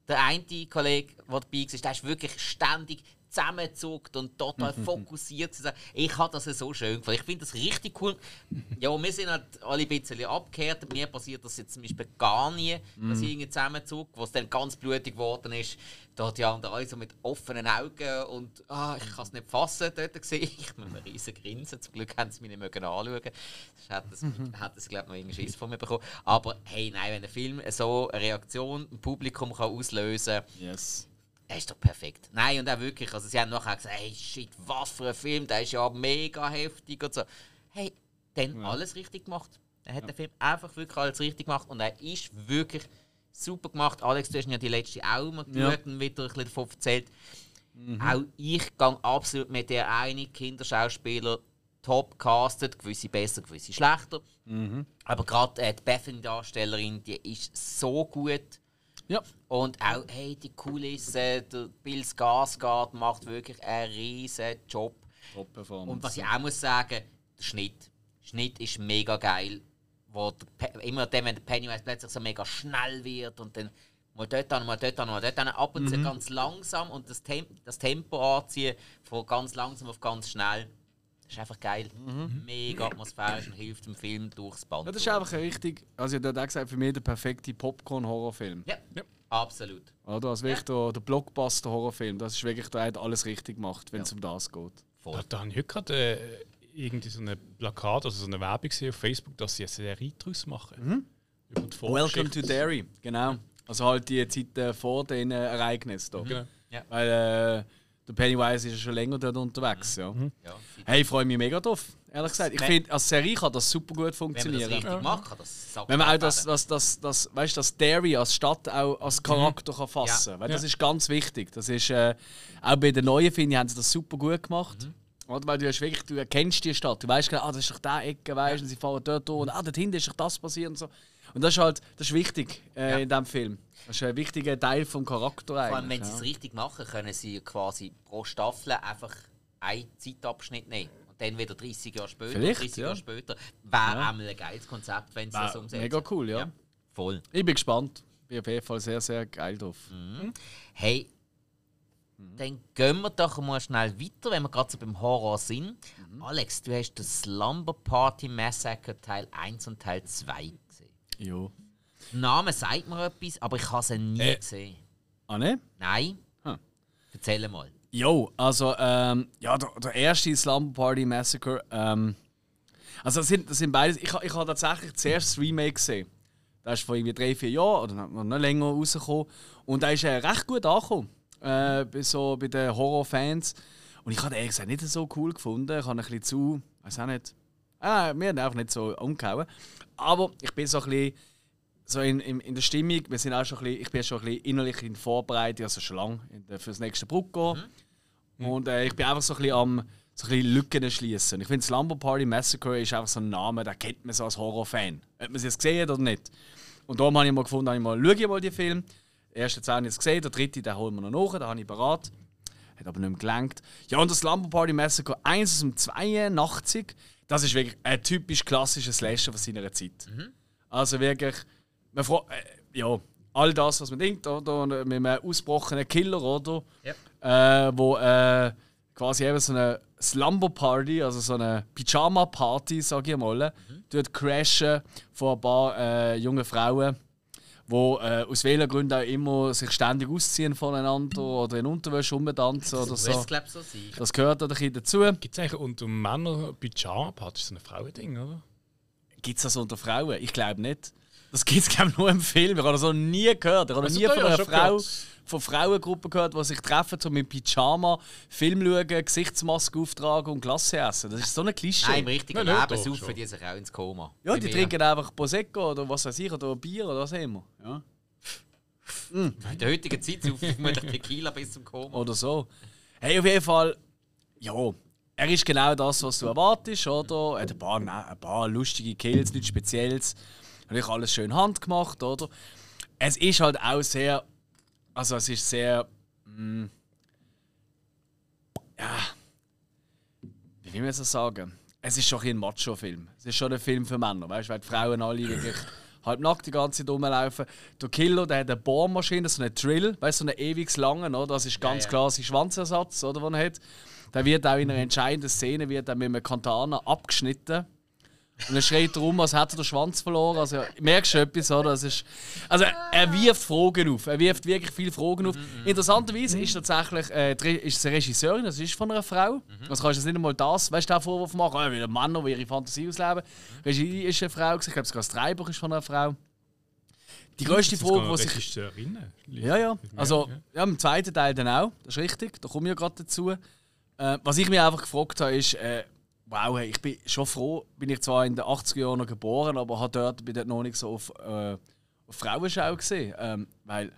Der eine Kollege, der dabei war, der ist wirklich ständig zusammengezuckt und total fokussiert. zu sein. Ich habe das so schön gefunden. Ich finde das richtig cool. Ja, wir sind halt alle ein bisschen abgekehrt. Mir passiert das jetzt zum Beispiel gar nie, dass ich irgendwie zusammenzuckt, wo es dann ganz blutig geworden ist. Da hat die anderen alle so mit offenen Augen und ah, ich kann es nicht fassen dort gesehen. Ich muss mir riesen grinsen. Zum Glück haben sie mich nicht mögen anschauen. Sonst hätten sie, hätten sie glaube ich, noch irgendwie Schiss von mir bekommen. Aber hey, nein, wenn ein Film so eine Reaktion im Publikum kann auslösen kann, Yes. Er ist doch perfekt. Nein, und auch wirklich. Also, sie haben nachher gesagt, hey, shit, was für ein Film, der ist ja mega heftig und so. Hey, dann alles richtig gemacht. Er hat den Film einfach wirklich alles richtig gemacht und er ist wirklich super gemacht. Alex, du hast ja die letzte auch mal Ja. geschaut und wieder ein bisschen davon erzählt. Auch ich gehe absolut mit der einig, Kinderschauspieler top castet, gewisse besser, gewisse schlechter. Aber gerade äh, die Bethany-Darstellerin, die ist so gut. Ja. Und auch, hey, die Kulisse, der Bill Skarsgård macht wirklich einen riesen Job. Und was ich auch muss sagen, der Schnitt. Der Schnitt ist mega geil. wo immer dann, wenn der Pennywise plötzlich so mega schnell wird und dann mal dort an, mal dort an, mal dort an, ab und zu ganz langsam und das, Tem das Tempo anziehen von ganz langsam auf ganz schnell. Das ist einfach geil. Mega atmosphärisch und hilft dem Film durchs Band. Ja, das ist einfach ein richtig, also ich habe auch gesagt, für mich der perfekte Popcorn-Horrorfilm. Ja, Ja. absolut. Oder? Also wirklich der, der Blockbuster-Horrorfilm. Das ist wirklich, der hat alles richtig gemacht, wenn es um das geht. Voll. Da, da habe ich heute gerade äh, irgendwie so ein Plakat, also so eine Werbung gesehen auf Facebook, dass sie eine Serie daraus machen. Über die Welcome to Derry, genau. Also halt die Zeit äh, vor den Ereignissen. Da. Genau. Weil äh, der Pennywise ist ja schon länger dort unterwegs. Ja. Ja, Hey, ich freue mich mega drauf, ehrlich gesagt. Ich finde, als Serie kann das super gut wenn man das funktionieren. richtig macht, kann das Wenn man auch das, das, das, das, weißt, das Derry als Stadt auch als Charakter kann fassen Ja. kann. Das ist ganz wichtig. Das ist, äh, auch bei den neuen, finde ich, haben sie das super gut gemacht. Oder? Weil du, hast wirklich, du erkennst die Stadt. Du weißt genau, ah, das ist doch der Ecke, weißt, und sie fahren dort durch und ah, dort hinten ist doch das passiert und so. Und das ist halt das ist wichtig äh, Ja. in diesem Film. Das ist ein wichtiger Teil vom Charakter Vor allem, eigentlich. wenn sie ja. es richtig machen, können sie quasi pro Staffel einfach einen Zeitabschnitt nehmen. Und dann wieder 30 Jahre später, Vielleicht, 30 ja. Jahre später. Wäre einmal ein geiles Konzept, wenn sie das umsetzen. mega cool, ja. Voll. Ich bin gespannt. Bin auf jeden Fall sehr, sehr geil drauf. Hey, dann gehen wir doch mal schnell weiter, wenn wir gerade so beim Horror sind. Alex, du hast das Slumber Party Massacre Teil 1 und Teil 2 gesehen. Jo. Der Name sagt mir etwas, aber ich habe sie nie Äh. gesehen. Ah, ne? Nein? Hm. Erzähl mal. Jo, also ähm, ja, der, der erste Slumber Party Massacre. Ähm, also das sind, das sind beides. Ich, ich habe tatsächlich zuerst das Remake gesehen. Das ist vor irgendwie drei, vier Jahren oder noch noch länger rausgekommen. Und da ist äh, recht gut angekommen. Äh, bei, so, bei den Horrorfans. Und ich habe ehrlich gesagt nicht so cool gefunden. Ich habe ein bisschen zu. weiß auch nicht. Ah, mir hat einfach nicht so umgehauen. Aber ich bin so ein bisschen so in, in, in der Stimmung, wir sind auch schon ein bisschen, ich bin schon ein bisschen innerlich in Vorbereitung, also schon lange für das nächste Bruck gehen. Und äh, ich bin einfach so ein bisschen am so ein bisschen Lücken schließen. Ich finde, Slumber Party Massacre ist einfach so ein Name, den kennt man so als Horrorfan. Ob man es jetzt gesehen hat oder nicht. Und darum habe ich mal gefunden, habe ich mal, schaue ich mal die Film. Den ersten zwei habe ich jetzt gesehen, der dritte, den holen wir noch nach, den habe ich bereit. Hat aber nicht mehr gelangt. Ja, und das Slumber Party Massacre 1 aus dem 82, das ist wirklich ein typisch klassischer Slasher von seiner Zeit. Also wirklich, man fra- äh, ja, all das, was man denkt, oder? Mit einem ausgebrochenen Killer, oder? Äh, wo äh, quasi eben so eine Slumber Party, also so eine Pyjama Party, sag ich mal, dort crashen von ein paar äh, jungen Frauen, die äh, aus welchen Gründen auch immer sich ständig ausziehen voneinander oder in Unterwäsche rumtanzen oder Das so. glaube so sein. Das gehört da ein bisschen dazu. Gibt es eigentlich unter Männern Pyjama-Party? Das ist so ein Frauending, oder? Gibt es das unter Frauen? Ich glaube nicht. Das gibt es nur im Film. Ich habe das noch nie gehört. Ich habe noch Also nie von einer Frau, gehört. Von Frauengruppen gehört, die sich treffen, um mit Pyjama Film schauen, Gesichtsmaske auftragen und Glasse essen. Das ist so ein Klischee. Nein, im richtigen Nein, Leben saufen die sich auch ins Koma. ja, die mir. trinken einfach Prosecco oder was weiß ich, oder Bier oder was auch immer. Ja. In der heutigen Zeit saufen vermutlich Tequila bis zum Koma. Oder so. Hey, auf jeden Fall, ja, er ist genau das, was du erwartest, oder? Er hat ein paar, ne- ein paar lustige Kills, nichts Spezielles. Natürlich alles schön handgemacht, oder? Es ist halt auch sehr, also es ist sehr, mm, ja, wie will man das sagen? Es ist schon ein, Macho-Film. Es ist schon ein Film für Männer, weißt du, weil die Frauen alle wirklich halb nackt die ganze Zeit rumlaufen. Der Killer, der hat eine Bohrmaschine, so eine Drill, weißt du, so eine ewig lange, oder? Das ist ganz ja. klar sein Schwanzersatz, oder, den er hat. Der wird auch in einer entscheidenden Szene wird er mit einem Kantana abgeschnitten. Und er schreit rum, als hätte er den Schwanz verloren. Also, merkst du etwas, oder? Das ist, also, er wirft Fragen auf. Er wirft wirklich viele Fragen auf. Interessanterweise ist tatsächlich äh, ist es eine Regisseurin, das ist von einer Frau. Also kannst du nicht einmal das, weißt du, Vorwurf machen, oh, wieder Männer, die ihre Fantasie ausleben. Regie ist eine Frau, ich glaube sogar das Drehbuch ist von einer Frau. Die grösste Sind sogar Frage, die sich Regisseurinnen? ja, ja. Also, ja, im zweiten Teil dann auch. Das ist richtig. Da komme ich ja gerade dazu. Äh, was ich mich einfach gefragt habe, ist, äh, wow, hey, ich bin schon froh, bin ich zwar in den 80er Jahren noch geboren, aber habe dort, bin dort noch nicht so auf, äh, auf Frauenschau gesehen. Ähm, weil,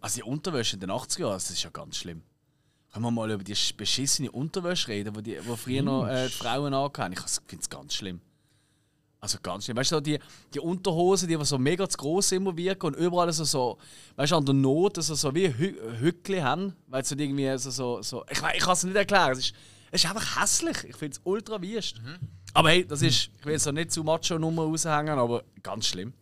also die Unterwäsche in den 80er Jahren, das ist ja ganz schlimm. Können wir mal über die sch- beschissene Unterwäsche reden, die, die früher noch äh, die Frauen anhatten? Ich finde es ganz schlimm. Also ganz schlimm. Weißt du, die, die Unterhosen, die so mega zu gross immer wirken und überall so, so weißt du, an der Not so, so wie Hü Hückli haben, weil sie irgendwie so, so, so ich, ich kann es nicht erklären. Es ist, es ist einfach hässlich. Ich finde es ultra wüst. Aber hey, das ist, ich will jetzt auch nicht zu Macho-Nummer raushängen, aber ganz schlimm.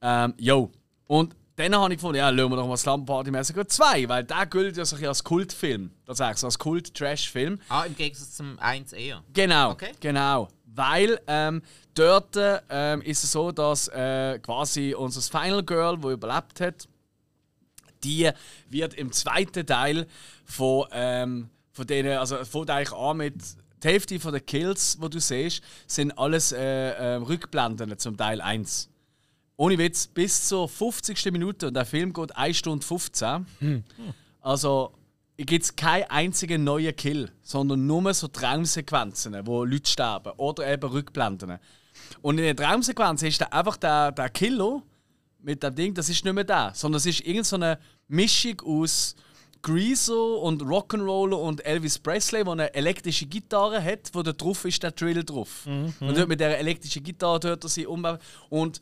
Ähm, jo. Und dann habe ich gefunden, ja, schauen wir doch mal Slumber Party Massacre 2, weil der gilt ja so ein als Kultfilm. Tatsächlich, so als Kult-Trash-Film. Ah, im Gegensatz zum 1 eher. Genau, Okay. genau. Weil ähm, dort ähm, ist es so, dass äh, quasi unser Final Girl, wo überlebt hat, die wird im zweiten Teil von, ähm, von denen, also fängt eigentlich an mit die Hälfte von den Kills, die du siehst, sind alles äh, äh, Rückblenden zum Teil 1. Ohne Witz, bis zur 50. Minute und der Film geht 1 Stunde 15. Also gibt es keinen einzigen neuen Kill, sondern nur so Traumsequenzen, wo Leute sterben oder eben Rückblenden. Und in der Traumsequenz ist da einfach der, der Killer mit dem Ding, das ist nicht mehr der, sondern es ist irgendeine so eine Mischung aus Greaser und Rock'n'Roller und Elvis Presley, der eine elektrische Gitarre hat, wo da drauf ist der Drill drauf. Und dort mit der elektrischen Gitarre hört er sie um. Und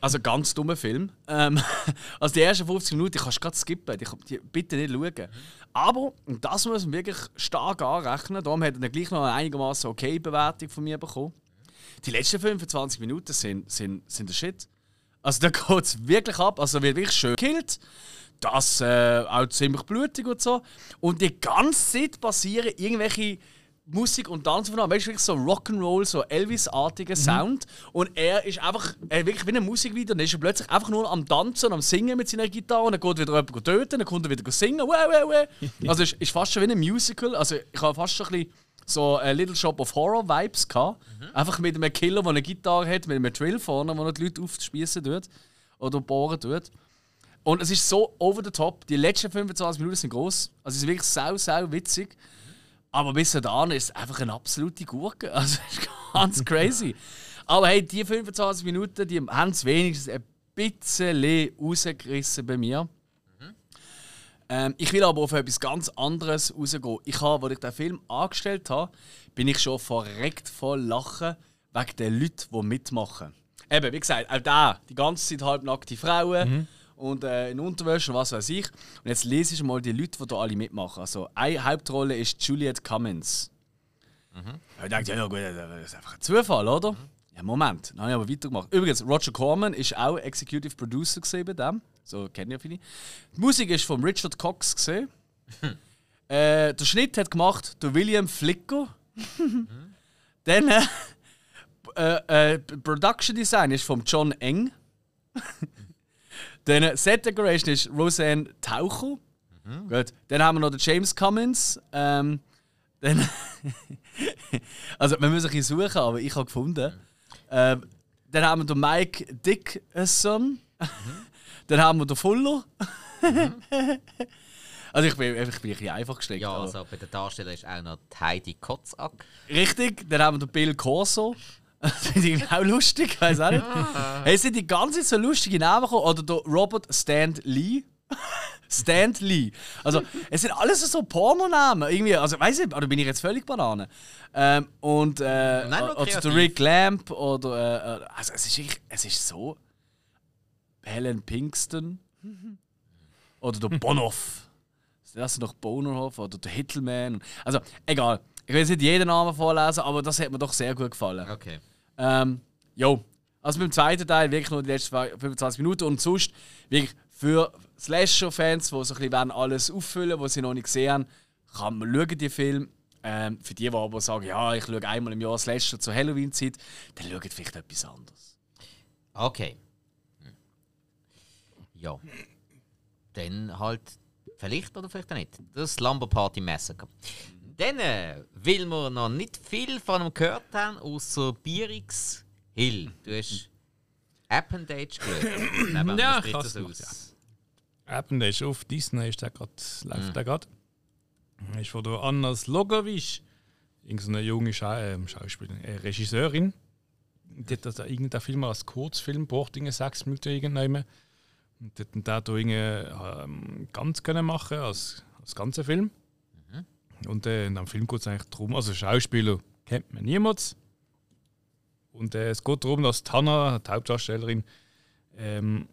also ganz dummer Film. Ähm, also die ersten 50 Minuten kannst du gerade skippen, die, die, bitte nicht schauen. Aber, und das muss man wirklich stark anrechnen, darum hat er dann gleich noch eine einigermaßen okay Bewertung von mir bekommen. Die letzten 25 Minuten sind, sind, sind der Shit. Also da geht es wirklich ab, also wird wirklich schön gekillt. Das äh, auch ziemlich blutig und so. Und die ganze Zeit passieren irgendwelche Musik und Tanzaufnahmen, weißt du, wirklich so Rock'n'Roll, so Elvis-artiger Sound. Und er ist einfach, er wirklich wie ein Musikvideo, dann ist er plötzlich einfach nur am Tanzen und am Singen mit seiner Gitarre und dann geht wieder jemand töten, dann kommt er wieder singen, weh, weh, weh. Also es ist, ist fast schon wie ein Musical, also ich habe fast schon ein bisschen so äh, Little Shop of Horror Vibes gehabt. Einfach mit einem Killer, der eine Gitarre hat, mit einem Drill vorne, wo er die Leute aufspießen tut oder bohren tut. Und es ist so over the top. Die letzten 25 Minuten sind groß. Also es ist wirklich sau, sau witzig. Aber bis dahin ist es einfach eine absolute Gurke. Also es ist ganz crazy. Aber hey, die 25 Minuten, die haben es wenigstens ein bisschen rausgerissen bei mir. Ähm, ich will aber auf etwas ganz anderes rausgehen. Ich habe, als ich den Film angestellt habe, bin ich schon verreckt voll Lachen wegen den Leuten, die mitmachen. Eben, wie gesagt, auch da, die ganze Zeit halbnackte Frauen und äh, in Unterwäsche und was weiß ich. Und jetzt lese ich mal die Leute, die da alle mitmachen. Also, eine Hauptrolle ist Juliette Cummins. Ich dachte, ja, gut, das ist einfach ein Zufall, oder? Ja, Moment, dann habe ich aber weitergemacht. Übrigens, Roger Corman ist auch Executive Producer gesehen bei dem. So kennen ja viele. Die Musik ist von Richard Cox gesehen. äh, der Schnitt hat gemacht der William Flicker. Dann äh, äh, äh, Production Design ist von John Eng. Dann äh, Set Decoration ist Roseanne Taucher. Gut. Dann haben wir noch den James Cummins. Ähm, dann also wir müssen ein bisschen suchen, aber ich habe gefunden. Ähm, dann haben wir den Mike Dickerson. dann haben wir den Fuller. also ich bin, ich bin ein bisschen einfach gestrickt. Ja, also bei den Darstellern ist auch noch Heidi Kotzack. Richtig, dann haben wir den Bill Corso. Das finde ich auch lustig, weiß auch nicht. hey, sind die ganze Zeit so lustige Namen gekommen? Oder der Robert Stand Lee. Stand Lee. Also, es sind alles so Pornonamen. Irgendwie, also, weiß ich, oder bin ich jetzt völlig Banane? Ähm, und, äh, Nein, oder der. Rick Lamp, oder, äh, äh, also, es ist, wirklich- es ist so. Helen Pinkston. Oder der Bonhoff. Das sind doch Bonerhoff oder der Hittelman. Also, egal. Ich will jetzt nicht jeden Namen vorlesen, aber das hat mir doch sehr gut gefallen. Okay. Ähm, jo. Also beim zweiten Teil wirklich nur die letzten 25 Minuten und sonst wirklich für Slasher-Fans, die so ein bisschen alles auffüllen was sie noch nicht gesehen haben, kann man schauen, die Film. Ähm, für die, die aber sagen, ja, ich schaue einmal im Jahr Slasher zur Halloween-Zeit, dann schaut vielleicht etwas anderes. Okay. Ja. Dann halt vielleicht oder vielleicht auch nicht. Das Slumber Party Massacre. Dann, äh, weil wir noch nicht viel von ihm gehört haben, außer Bierix Hill. Du hast Appendage. Neben Ja, ich gemacht, aus. Der ist auf Disney, ist der grad, läuft der gerade. Ist von der Anna Slogovic, irgendeine junge Scha ähm, Schauspielerin, äh, Regisseurin. Die hat das irgendeinen Film als Kurzfilm gebracht, irgendwie sechs Minuten irgendwann. Und die hat dann da ähm, ganz können machen als, als ganzen Film. Und äh, in dem Film geht es eigentlich darum, also Schauspieler kennt man niemand. Und äh, es geht darum, dass Tana, die Hauptdarstellerin, ähm,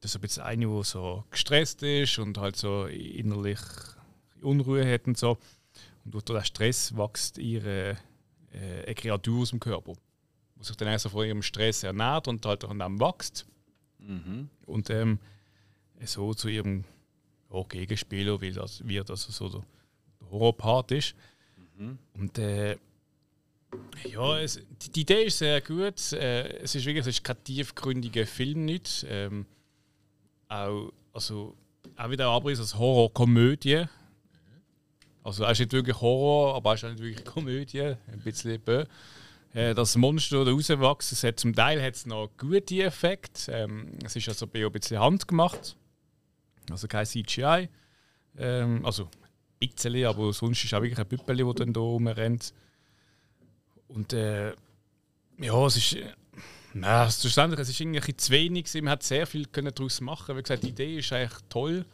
das ist ein bisschen eine, die so gestresst ist und halt so innerlich Unruhe hat und so. Und durch den Stress wächst ihre, äh, eine Kreatur aus dem Körper, die sich dann also von ihrem Stress ernährt und halt an dem wächst. Und ähm, so zu ihrem ja, Gegenspieler wird, das, wird also so der Horrorpart ist. Und äh, ja, es, die, die Idee ist sehr gut. Äh, es ist wirklich es ist kein tiefgründiger Film nicht. Ähm, auch, also, auch wieder Abriss als Horrorkomödie. Also er ist nicht wirklich Horror, aber er ist auch nicht wirklich Komödie. Ein bisschen bö. Äh, das Monster da rauswachsen, es hat zum Teil hat's noch gute Effekte. Ähm, es ist also ein bisschen handgemacht. Also kein CGI. Ähm, also bisschen, aber sonst ist auch wirklich ein Püppeli, das dann da rumrennt. Und äh, ja, es ist. Äh, Nein, schlussendlich, es ist irgendwie zu wenig. gewesen. Man hat sehr viel daraus machen. Wie gesagt, die Idee ist eigentlich toll.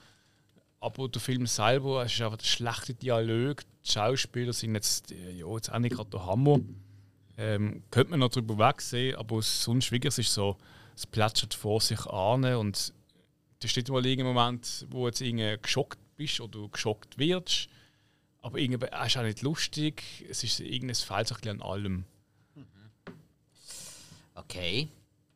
Aber der Film selber, es ist einfach ein schlechter Dialog. Die Schauspieler sind jetzt, äh, ja, jetzt auch nicht gerade der Hammer. Ähm, könnte man noch drüber wegsehen, aber sonst wirklich, es ist so, es plätschert vor sich an und da steht mal irgendein Moment, wo jetzt irgendwie geschockt bist oder du geschockt wirst. Aber irgendwie es ist auch nicht lustig. Es ist irgendes fehlt so ein bisschen an allem. Okay.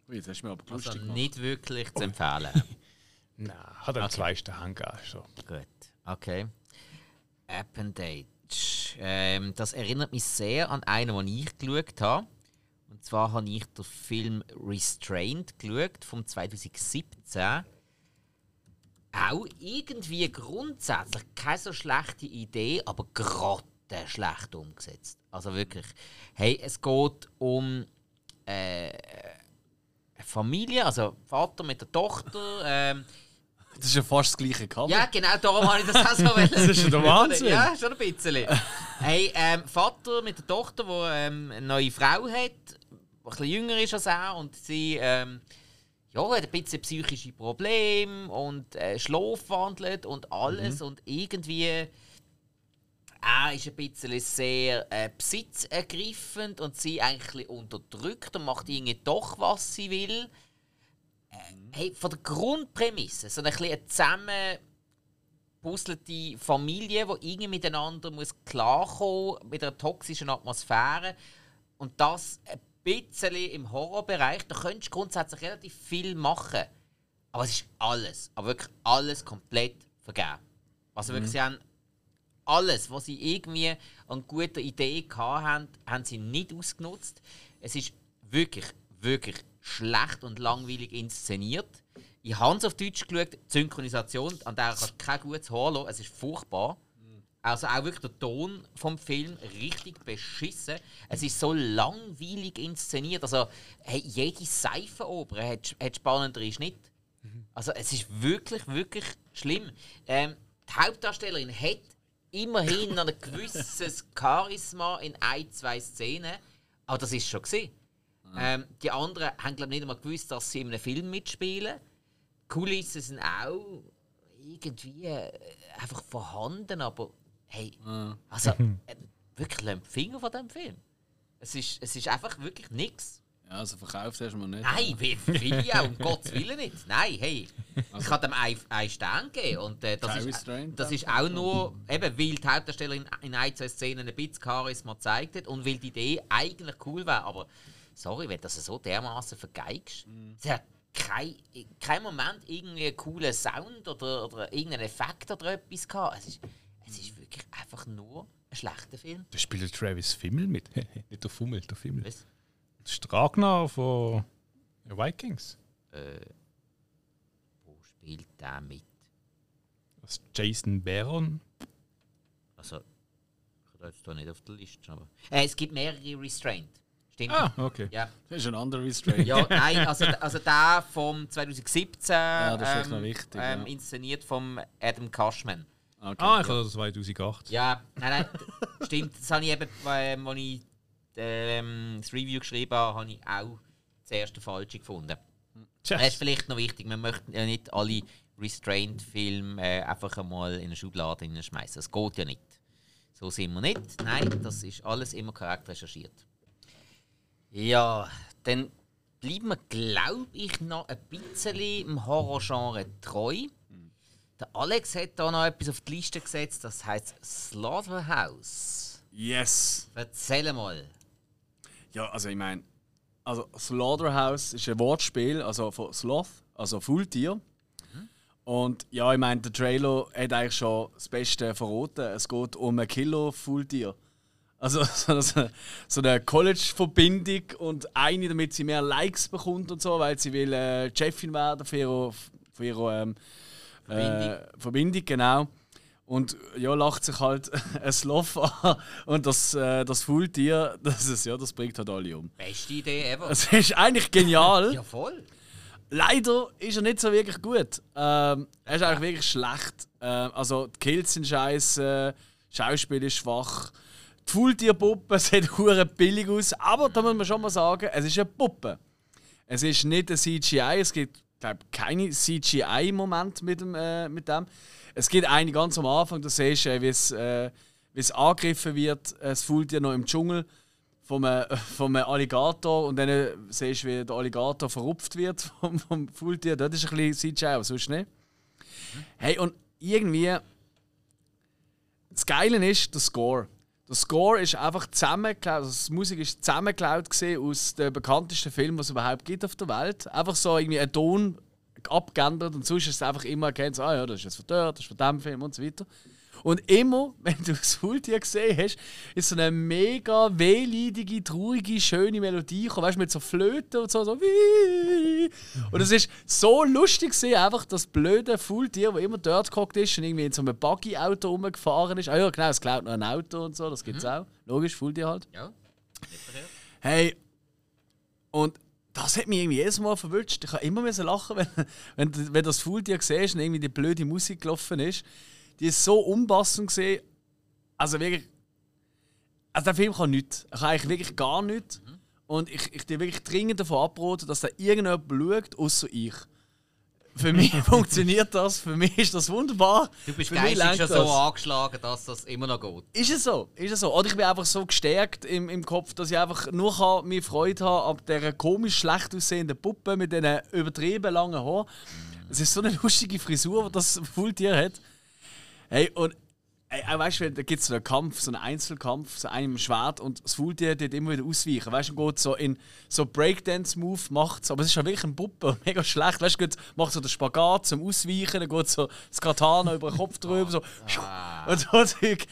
Ui, jetzt hast du mir aber Also lustig gemacht. nicht wirklich zu empfehlen. Nein, hat er okay. zwei Sterne gegeben. So. Gut, okay. Appendage. Ähm, das erinnert mich sehr an einen, den ich geschaut habe. Und zwar habe ich den Film Restrained geschaut, vom 2017. Auch irgendwie grundsätzlich keine so schlechte Idee, aber gerade schlecht umgesetzt. Also wirklich. Hey, es geht um äh, eine Familie, also Vater mit der Tochter. Ähm, Das ist ja fast das gleiche Cover. ja, genau, darum habe ich das auch so. Das ist ja der Wahnsinn. Ja, schon ein bisschen. Hey, ähm, Vater mit der Tochter, die ähm, eine neue Frau hat, die ein bisschen jünger ist als er und sie ähm, ja, hat ein bisschen psychische Probleme und äh, schlafwandelt und alles und irgendwie er ist ein bisschen sehr äh, besitzergreifend und sie eigentlich bisschen unterdrückt und macht irgendwie doch, was sie will. Äh, hey, von der Grundprämisse, so ein bisschen eine puzzelte Familie, die irgendwie miteinander muss klarkommen mit einer toxischen Atmosphäre. Und das ein bisschen im Horrorbereich, da könntest du grundsätzlich relativ viel machen. Aber es ist alles, aber wirklich alles komplett vergeben. Also wirklich, sie haben alles, was sie irgendwie an guter Idee hatten, haben sie nicht ausgenutzt. Es ist wirklich, wirklich schlecht und langweilig inszeniert. Ich habe es auf Deutsch geschaut, die Synchronisation, an der ich kein gutes Haar lassen. Es ist furchtbar. Also auch wirklich der Ton vom Film richtig beschissen. Es ist so langweilig inszeniert. Also hey, jede Seifenoper hat, hat spannendere Schnitt. Also es ist wirklich, wirklich schlimm. Ähm, die Hauptdarstellerin hat immerhin ein gewisses Charisma in ein, zwei Szenen. Aber das ist schon gesehen. Ähm, die anderen haben glaube nicht einmal gewusst, dass sie in einem Film mitspielen. Die Kulissen sind auch irgendwie äh, einfach vorhanden, aber hey, also äh, wirklich lasst die Finger von diesem Film. Es ist, es ist einfach wirklich nichts. Ja, also verkauft hast du mir nicht. Nein, wie auch, um Gottes Willen nicht. Nein, hey, ich kann dem einen, einen Stern geben. Und äh, das, ist, Restraint das ist auch nur, eben, weil die Hauptdarstellerin in ein, zwei Szenen ein bisschen Charisma gezeigt hat und weil die Idee eigentlich cool war. Aber sorry, wenn du das so dermaßen vergeigst. Sie hat kein, kein Moment irgendwie einen coolen Sound oder, oder irgendeinen Effekt oder etwas gehabt. Es ist, es ist wirklich einfach nur ein schlechter Film. Da spielt Travis Fimmel mit. nicht der Fummel, der Fimmel. Was? Das ist Ragnar von Vikings. Äh, wo spielt der mit? Das ist Jason Baron. Also, ich habe jetzt hier nicht auf der Liste. Aber äh, es gibt mehrere Restraint. Stimmt. Ah, okay. Ja, Das ist ein anderer Restraint. ja nein, also, also der vom 2017 Ja, das ist ähm, noch wichtig, ähm, ja. inszeniert vom Adam Cashman. Okay. Ah, ich hatte das 2008. Ja, nein, nein, stimmt. Das habe ich eben, ähm, als ich ähm, das Review geschrieben habe, habe ich auch zuerst den falschen gefunden. Tja. Das ist vielleicht noch wichtig. Wir möchten ja nicht alle Restraint-Filme äh, einfach einmal in eine Schublade schmeißen. Das geht ja nicht. So sind wir nicht. Nein, das ist alles immer korrekt recherchiert. Ja, dann bleiben wir, glaube ich, noch ein bisschen im Horrorgenre treu. Der Alex hat da noch etwas auf die Liste gesetzt, das heißt Slaughterhouse. Yes! Erzähl mal. Ja, also ich meine, also Slaughterhouse ist ein Wortspiel, also von Sloth, also Fulltier. Und ja, ich meine, der Trailer hat eigentlich schon das Beste verraten. Es geht um ein Kilo Fulltier. Also so, so, so eine College-Verbindung und eine, damit sie mehr Likes bekommt und so, weil sie will äh, Chefin werden für ihre, für ihre ähm, Verbindung. Äh, Verbindung, genau. Und ja, lacht sich halt ein Sloth an und das, äh, das Fulltier, das, ist, ja, das bringt halt alle um. Beste Idee ever. Es ist eigentlich genial. ja, voll. Leider ist er nicht so wirklich gut. Ähm, er ist eigentlich wirklich schlecht. Ähm, also die Kills sind scheiße, Schauspiel ist schwach. Die Fulltierpuppe sieht hure billig aus, aber da muss man schon mal sagen, es ist eine Puppe. Es ist nicht ein CGI, es gibt glaube keine CGI-Momente mit, dem, äh, mit dem. Es gibt eine ganz am Anfang, da siehst du, äh, wie es, äh, wie es angegriffen wird, äh, das Fulltier noch im Dschungel vom, äh, vom Alligator und dann äh, siehst du, wie der Alligator verrupft wird vom, vom Fulltier. Das ist ein bisschen CGI, aber sonst nicht. Hey, und irgendwie. Das Geile ist der Score. Der Score ist einfach zusammengeklaut, also die Musik ist zusammengeklaut aus den bekanntesten Filmen, die es überhaupt gibt auf der Welt. Einfach so irgendwie ein Ton abgeändert und sonst ist es einfach immer erkennt, ah ja, das ist jetzt von dort, das ist von dem Film und so weiter. Und immer, wenn du das Fulltier gesehen hast, ist so eine mega wehleidige, traurige, schöne Melodie gekommen, weißt du, mit so Flöten und so, so. Und es ist so lustig gesehen, einfach das blöde Fulltier, das immer dort gehockt ist und irgendwie in so einem Buggy-Auto rumgefahren ist. Ah ja, genau, es klaut noch ein Auto und so, das gibt's auch. Logisch, Fulltier halt. Ja. Hey, und das hat mich irgendwie jedes Mal verwünscht. Ich habe immer müssen lachen, wenn, wenn, wenn das Fulltier siehst und irgendwie die blöde Musik gelaufen ist. Die ist so unpassend gesehen. Also wirklich. Also der Film kann nichts. Er kann eigentlich wirklich gar nichts. Und ich, ich dir wirklich dringend davon abraten, dass da irgendjemand schaut, außer ich. Für mich funktioniert das, für mich ist das wunderbar. Du bist geistig schon das. so angeschlagen, dass das immer noch geht. Ist es so? Ist es so? Oder ich bin einfach so gestärkt im, im Kopf, dass ich einfach nur kann, mir Freude habe an dieser komisch schlecht aussehenden Puppe mit diesen übertrieben langen Haaren. Es ist so eine lustige Frisur, die das Fulltier hat. Hey, und ey, weißt du, da gibt es so einen Kampf, so einen Einzelkampf, so einen im Schwert und das Fulltier tut immer wieder ausweichen. Weißt du, geht so in so Breakdance-Move, macht aber es ist ja wirklich eine Puppe, mega schlecht. Weißt du, macht so den Spagat zum Ausweichen, dann geht so das Katana über den Kopf drüber, so. Und so Zeug.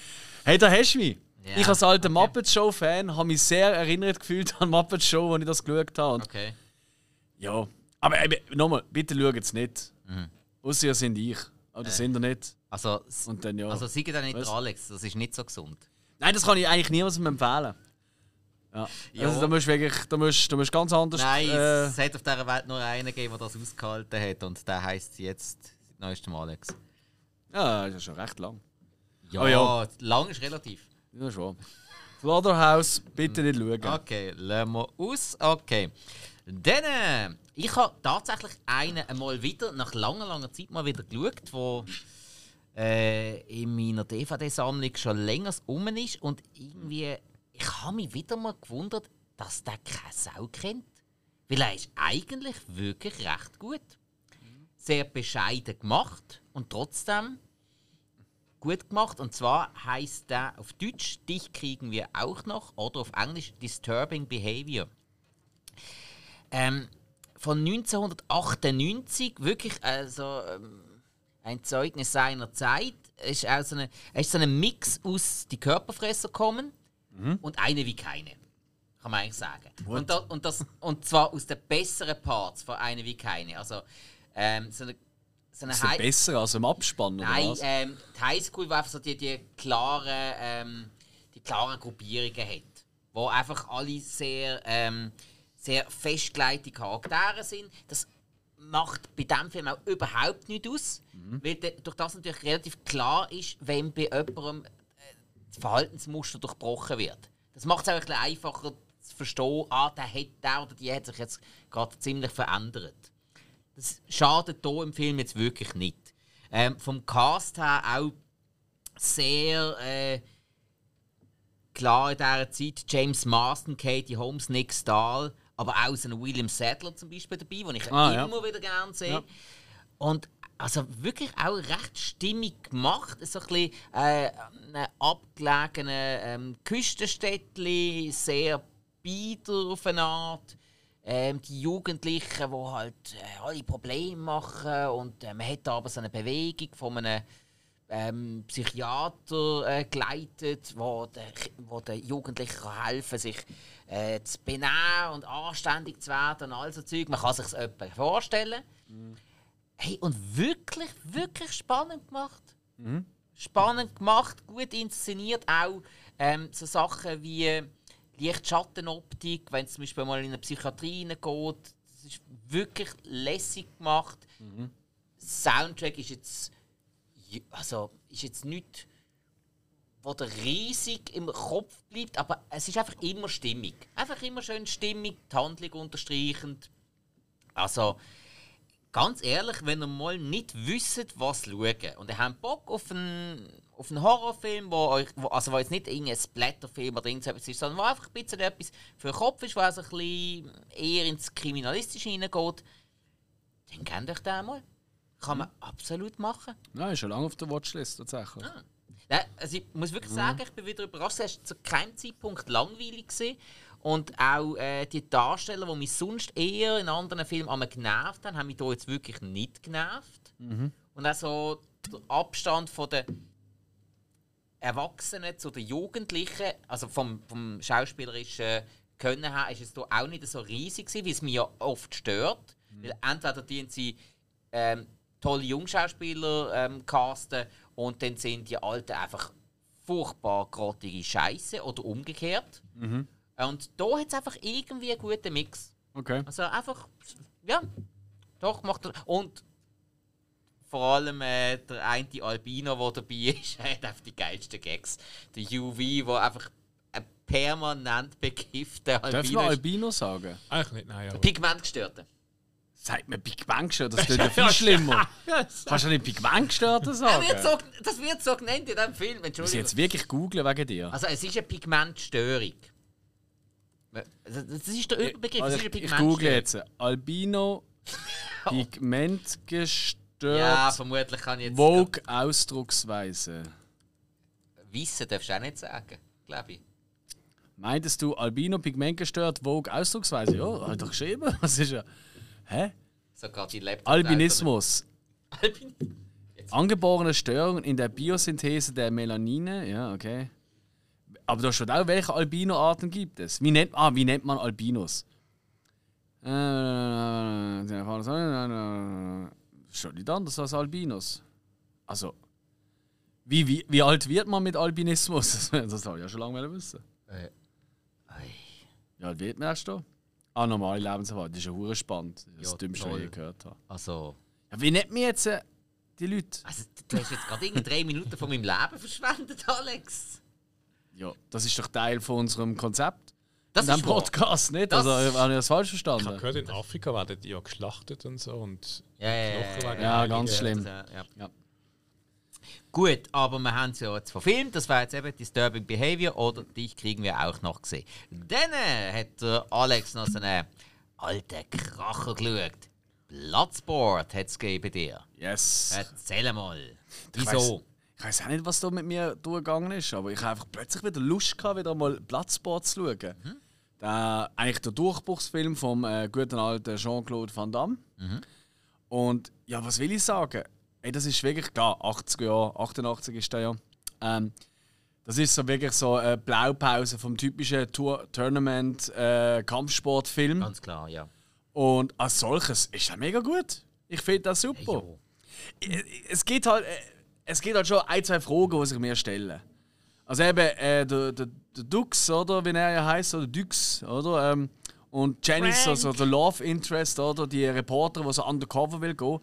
Hey, da hast du mich. Ja, ich als alter okay. Muppet Show-Fan habe mich sehr erinnert gefühlt an Muppet Show, als ich das geschaut habe. Okay. ja, aber nochmal, bitte schaut es nicht. Mhm. Ausser ihr sind ich. Aber das sind ihr nicht. Also, Und dann ja. also sag dann nicht der Alex, das ist nicht so gesund. Nein, das kann ich eigentlich niemandem empfehlen. Ja. Ja. Also, da musst du wirklich, da musst, da musst ganz anders. Nein, äh, es hat auf dieser Welt nur einen gegeben, der das ausgehalten hat und der heisst jetzt neuestem Alex. ja, das ist schon recht lang. Ja, Oh ja. lang ist relativ. Ja, schon. Slaughterhouse, bitte nicht schauen. Okay, lassen wir aus. Okay. Dann, äh, ich habe tatsächlich einen einmal wieder, nach langer, langer Zeit mal wieder geschaut, wo äh, in meiner DVD-Sammlung schon länger um ist und irgendwie, ich habe mich wieder mal gewundert, dass der keine Sau kennt. Weil er ist eigentlich wirklich recht gut. Sehr bescheiden gemacht und trotzdem gut gemacht. Und zwar heißt der auf Deutsch Dich kriegen wir auch noch oder auf Englisch Disturbing Behavior. Ähm, von 1998, wirklich also, ähm, ein Zeugnis seiner Zeit. Es ist, auch so eine, ist so ein Mix aus die Körperfresser kommen und eine wie keine. Kann man eigentlich sagen. Und, da, und, das, und zwar aus den besseren Parts von eine wie keine. Also ähm, so eine, so eine Ist High- besser als im Abspann, oder Nein, was? ähm, die Highschool, die einfach so die, die, klaren, ähm, die klaren Gruppierungen hat. Wo einfach alle sehr, ähm, sehr festgelegte Charaktere sind. Das macht bei diesem Film auch überhaupt nichts aus. Weil de- durch das natürlich relativ klar ist, wenn bei jemandem äh, das Verhaltensmuster durchbrochen wird. Das macht es auch ein bisschen einfacher zu verstehen, ah, der, hat, der oder die hat sich jetzt gerade ziemlich verändert. Das schadet hier im Film jetzt wirklich nicht. Ähm, vom Cast her auch sehr äh, klar in dieser Zeit James Marston, Katie Holmes, Nick Stahl, aber auch so ein William Sadler zum Beispiel dabei, den ich Ah, ja. immer wieder gerne sehe. Ja. Und also wirklich auch recht stimmig gemacht. So ein bisschen äh, ein abgelegenes ähm, Küstenstädtchen, sehr bieder auf eine Art. Ähm, die Jugendlichen, die halt äh, alle Probleme machen und äh, man hat aber so eine Bewegung von einem ähm, Psychiater äh, geleitet, wo der, wo der Jugendlichen kann helfen sich äh, zu benehmen und anständig zu werden und all so Zeug. Man kann sich das vorstellen. Mhm. Hey, und wirklich, wirklich spannend gemacht. Mhm. Spannend gemacht, gut inszeniert. Auch ähm, so Sachen wie Lichtschattenoptik, wenn es zum Beispiel mal in eine Psychiatrie geht. Das ist wirklich lässig gemacht. Mhm. Soundtrack ist jetzt, also, ist jetzt nicht, wo der riesig im Kopf bleibt, aber es ist einfach immer stimmig. Einfach immer schön stimmig, die Handlung unterstreichend. Also, ganz ehrlich, wenn ihr mal nicht wisst, was schauen und ihr habt Bock auf einen, auf einen Horrorfilm, wo euch, wo, also wo jetzt nicht irgendein Splatterfilm oder irgendetwas ist, sondern wo einfach ein bisschen etwas für den Kopf ist, wo also ein bisschen eher ins Kriminalistische hineingeht, dann kennt euch den mal. Kann man mhm. absolut machen. Nein, ist schon lange auf der Watchlist tatsächlich. Ah. Nein, also ich muss wirklich mhm. sagen, ich bin wieder überrascht. Es war zu keinem Zeitpunkt langweilig. Gewesen. Und auch äh, die Darsteller, die mich sonst eher in anderen Filmen genervt haben, haben mich hier jetzt wirklich nicht genervt. Mhm. Und auch so der Abstand von den Erwachsenen zu den Jugendlichen, also vom, vom schauspielerischen Können her, ist es hier auch nicht so riesig gewesen, wie es mich ja oft stört. Mhm. Weil entweder dienen sie ähm, tolle Jungschauspieler ähm, casten und dann sind die Alten einfach furchtbar grottige Scheiße oder umgekehrt. Mhm. Und da hat es einfach irgendwie einen guten Mix. Okay. Also einfach, ja, doch, macht er. Und vor allem äh, der eine Albino, der dabei ist, hat einfach die geilsten Gags. Der UV, der einfach ein permanent bekiffter Albino Darf man Albino sagen? Eigentlich nicht, nein. Aber. Pigmentgestörte. Sagt mir Pigmentgestörte, das ist ja viel schlimmer. Kannst du nicht Pigmentgestörte sagen? Wird so, das wird so genannt in diesem Film. Entschuldigung. Muss ich jetzt wirklich googeln wegen dir? Also es ist eine Pigmentstörung. Das ist der Überbegriff. Also ich, ich google jetzt. Albino, Pigmentgestört. Ja, vermutlich kann ich jetzt. Vogue Ausdrucksweise. Wissen darfst du auch nicht sagen, glaube ich. Meintest du Albino, Pigmentgestört, Vogue Ausdrucksweise? Ja, hat doch geschrieben. Was ist ja. Hä? Sogar die Laptop Albinismus. Albin Angeborene Störungen in der Biosynthese der Melanine. Ja, okay. Aber da steht auch, welche Albino-Arten gibt es. Wie nennt, ah, wie nennt man Albinos? Äh, schon nicht anders als Albinos. Also, wie, wie, wie alt wird man mit Albinismus? Das soll ich ja schon lange wissen. Äh. Wie alt wird man erst da? Ah, normale Lebenserwartung. Das ist ja hure spannend. Das ist das ja, Dümmste, was ich gehört habe. Also. Ja, wie nennt man jetzt äh, die Leute? Also, du hast jetzt gerade drei Minuten von meinem Leben verschwendet, Alex. Ja, das ist doch Teil von unserem Konzept. Das in ist Podcast, nicht? Das also, habe ich das falsch verstanden? Ich habe gehört, in Afrika werden die ja geschlachtet und so. Und ja, ja, ja, ja ganz schlimm. Das, ja. Ja. Gut, aber wir haben es ja jetzt verfilmt. Das war jetzt eben Disturbing Behavior oder dich kriegen wir auch noch gesehen. Dann hat der Alex noch so einen alten Kracher geschaut. Bloodsport hat es bei dir. Yes. Erzähl mal. Wieso? ich weiß auch nicht, was da mit mir durchgegangen ist, aber ich habe einfach plötzlich wieder Lust gehabt, wieder mal Platzsport zu schauen. Mhm. Der, eigentlich der Durchbruchsfilm vom äh, guten alten Jean-Claude Van Damme. Mhm. Und ja, was will ich sagen? Ey, das ist wirklich, klar, 80er Jahre, 88 ist der ja. Ähm, das ist so wirklich so eine Blaupause vom typischen Tour Tournament äh, Kampfsportfilm. Ganz klar, ja. Und als solches ist er mega gut. Ich finde das super. Hey, es geht halt. Äh, es gibt halt schon ein, zwei Fragen, die sich mir stellen. Also eben äh, der, der, der Dux, oder wie er ja heißt, oder Dux, oder? Ähm, und Janice, also der Love Interest, oder? Die Reporter, die so undercover will gehen.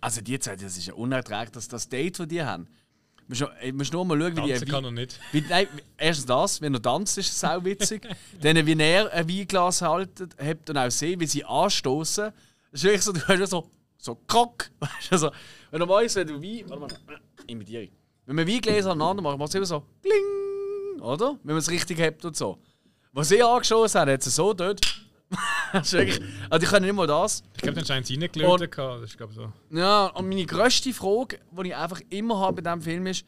Also die Zeit, das ist ja unerträglich, dass das Date, das die haben. Musst nur mal schauen, wie Tanzen die. kann er nicht. Wie, nein, erstens das, wenn er tanzt, ist es auch witzig. Dann, wie er ein Weinglas haltet, habt und auch sehen, wie sie anstoßen. Das ist wirklich so, du hörst so, so Krock. Weißt du, so. Wenn du weißt, wenn du Wein. Warte mal imitiere. Wenn man Weingläser aneinander macht, macht es immer so Kling, oder? Wenn man es richtig hat und so. Was sie angeschossen haben, hat es so dort. also ich kann nicht mal das. Ich glaube, dann scheint es reingelötet. Das ist, glaube so. Ja, und meine grösste Frage, die ich einfach immer habe bei diesem Film, ist,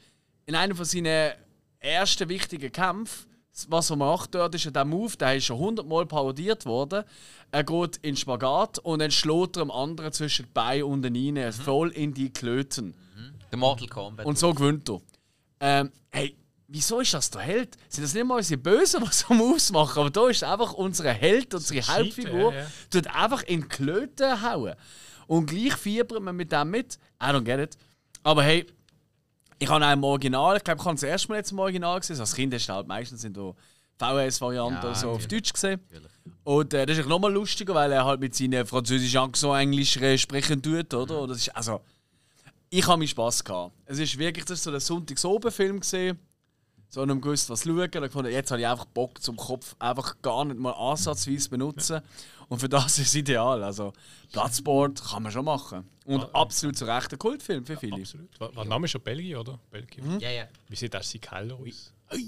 in einem von seinen ersten wichtigen Kämpfen was er macht dort, ist ja der Move, der ist schon hundertmal parodiert worden. Er geht in Spagat und dann schlägt er dem anderen zwischen die Beine und den rein, Mhm. voll in die Klöten. Der Mortal Kombat. Und so gewinnt er. Ähm, hey, wieso ist das der Held? Sind das nicht mal unsere Bösen, die so Moves machen? Aber da ist einfach unser Held, unsere Hauptfigur, ja, ja. tut einfach in Klöten hauen. Und gleich fiebert man mit dem mit. I don't get it. Aber hey, ich habe auch im Original, ich glaube, ich habe das erste Mal jetzt im Original gesehen. Also als Kind du halt meistens in der VHS-Variante Ja, so auf. Deutsch gesehen. Natürlich. Und äh, das ist nochmal lustiger, weil er halt mit seinen französischen Accent Englisch äh, sprechen tut, oder? Und das ist, also, ich habe meinen Spass gehabt. Es ist wirklich das ist so ein Sonntagsoben-Film gesehen. So einem gewusst, was schauen. Dann gefunden, jetzt habe ich einfach Bock zum Kopf einfach gar nicht mal ansatzweise benutzen. Und für das ist es ideal. Also Bloodsport kann man schon machen. Und absolut zu Recht ein Kultfilm für viele. Absolut. War, war der Name schon Belgien, oder? Belgien. Ja, ja. Wie sieht das sein Keller aus? Jetzt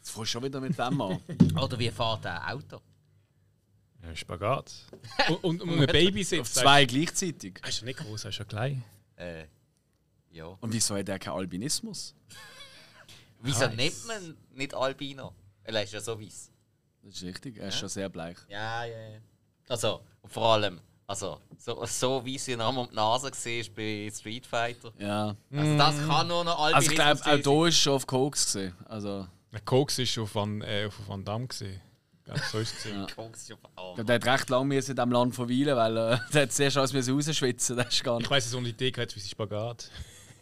fährst du schon wieder mit dem an. Oder wie fährt ein Auto? Ja, Spagat. und, und, und ein Baby Auf sitzt. zwei gleichzeitig. Er ist ja nicht groß, er ist ja klein. Äh, ja. Und wieso hat er keinen Albinismus? Wieso Nice. nennt man nicht Albino? Er ist ja so weiß. Das ist richtig, er ist schon sehr bleich. Ja, ja, ja. Also, und vor allem, also, so, so wie sie ihn einmal um die Nase gesehen bei Street Fighter. Ja. Also, das kann nur noch Albinismus Also ich glaube, auch hier ist schon auf Koks gesehen. Also, Koks ist auf Van, äh, auf Van Damme gesehen. Ganz so ist es gesehen. Koks ist auf ich oh, glaube, der hat recht lange in diesem Land verweilen, weil äh, der hat zuerst alles rausschwitzen. Das ist gar Ich nicht. weiß, dass um die Idee gehabt wie sie Spagat.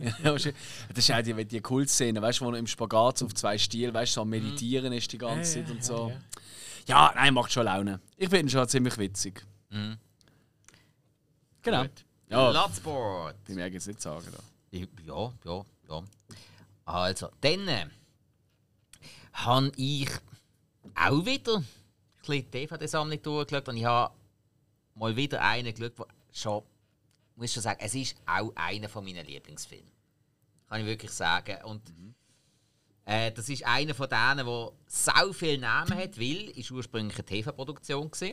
das ist auch die, die Kultszene, weißt du, wo er im Spagat auf zwei Stielen, weißt du, so am Meditieren ist die ganze Zeit und so. Ja, nein, macht schon Laune. Ich finde ihn schon ziemlich witzig. Mhm. Genau. Gut. Ja, Bloodsport. die merke ich jetzt nicht sagen. Da. Ja, ja, ja. Also, dann äh, habe ich auch wieder ein bisschen die DVD-Sammlung durchgeschaut und ich habe mal wieder einen geschaut, der schon, muss schon sagen, es ist auch einer von meinen Lieblingsfilmen. Kann ich wirklich sagen. Und äh, das ist einer von denen, der so viele Namen hat, weil es ursprünglich eine TV-Produktion war.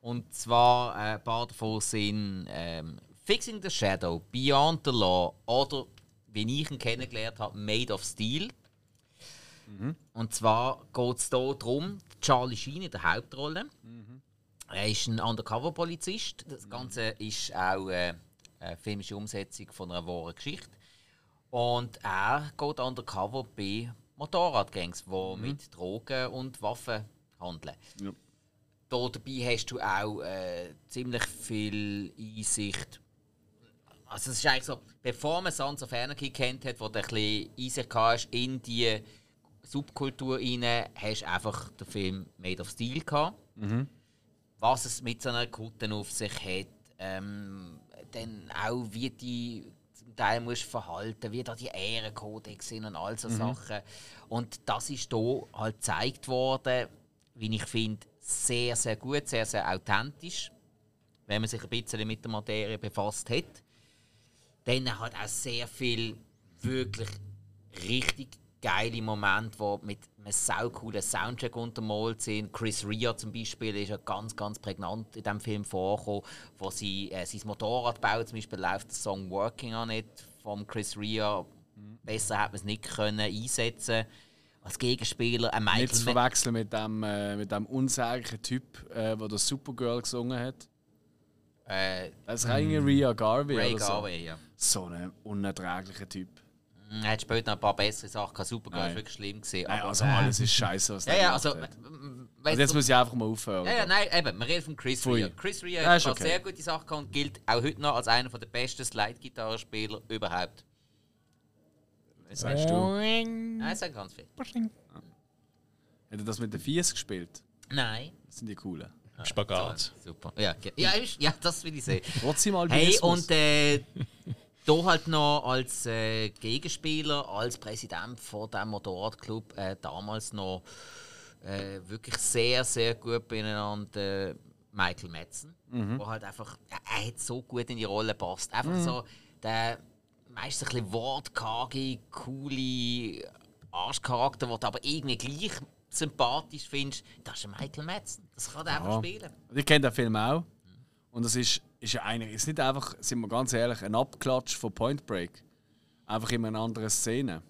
Und zwar äh, ein paar davon sind ähm, Fixing the Shadow, Beyond the Law oder, wie ich ihn kennengelernt habe, Made of Steel. Und zwar geht es hier darum, Charlie Sheen in der Hauptrolle. Er ist ein Undercover-Polizist. Das Ganze ist auch äh, eine filmische Umsetzung von einer wahren Geschichte. Und er geht undercover bei Motorradgangs, die mit Drogen und Waffen handeln. Ja. Da dabei hast du auch äh, ziemlich viel Einsicht. Also es ist eigentlich so, bevor man Sons of Anarchy kennt hat, wo du ein bisschen Einsicht hast in die Subkultur rein, hast du einfach den Film Made of Steel gehabt. Was es mit so einer Kutte auf sich hat, ähm, dann auch wie die zum Teil musst verhalten, wie da die Ehrenkodex sind und all so Sachen. Und das ist hier halt gezeigt worden, wie ich finde, sehr, sehr gut, sehr, sehr authentisch, wenn man sich ein bisschen mit der Materie befasst hat. Dann hat auch sehr viel wirklich richtig geile Momente, die mit einem sau coolen Soundtrack untermalt sind. Chris Rea zum Beispiel ist ja ganz, ganz prägnant in diesem Film vorgekommen, wo sie äh, sein Motorrad bauen. Zum Beispiel läuft der Song Working on It von Chris Rea. Besser hätte man es nicht können einsetzen Als Gegenspieler ein Michael Nicht zu verwechseln mit dem, äh, mit dem unsäglichen Typ, äh, der das Supergirl gesungen hat. äh, Das ist eigentlich Rhea Garvey. Ray oder so. Garvey, ja. so ein unerträglicher Typ. Er hat später noch ein paar bessere Sachen gehabt. Nein. war wirklich schlimm. Gewesen, Nein, aber, also äh, alles ist scheiße, was Ja, ja, gemacht also. hat. Also jetzt du- muss ich einfach mal aufhören. Ja, ja, nein, eben, wir reden von Chris. Rea. Chris Rea hat okay. sehr gute Sachen gehabt und gilt auch heute noch als einer der besten Slide-Gitarrenspieler überhaupt. Sagst du? Nein, es sagen ganz viel. Hat er das mit den Fies gespielt? Nein. Das sind die coolen. Spagat. Super. Ja, ja, ja das will ich sehen. Trotzdem Hey, Albinismus. und äh, da halt noch als äh, Gegenspieler, als Präsident von dem Motorradclub äh, damals noch äh, wirklich sehr, sehr gut beieinander Michael Madsen, wo halt einfach, er, hat so gut in die Rolle passt. Einfach so der meistens ein bisschen wortkarge, coole Arschcharakter, den du aber irgendwie gleich sympathisch findest, das ist Michael Madsen. Das kann er einfach spielen. Ich kenne den Film auch. Und das ist, ist ja eigentlich ist nicht einfach, sind wir ganz ehrlich, ein Abklatsch von Point Break. Einfach in einer anderen Szene.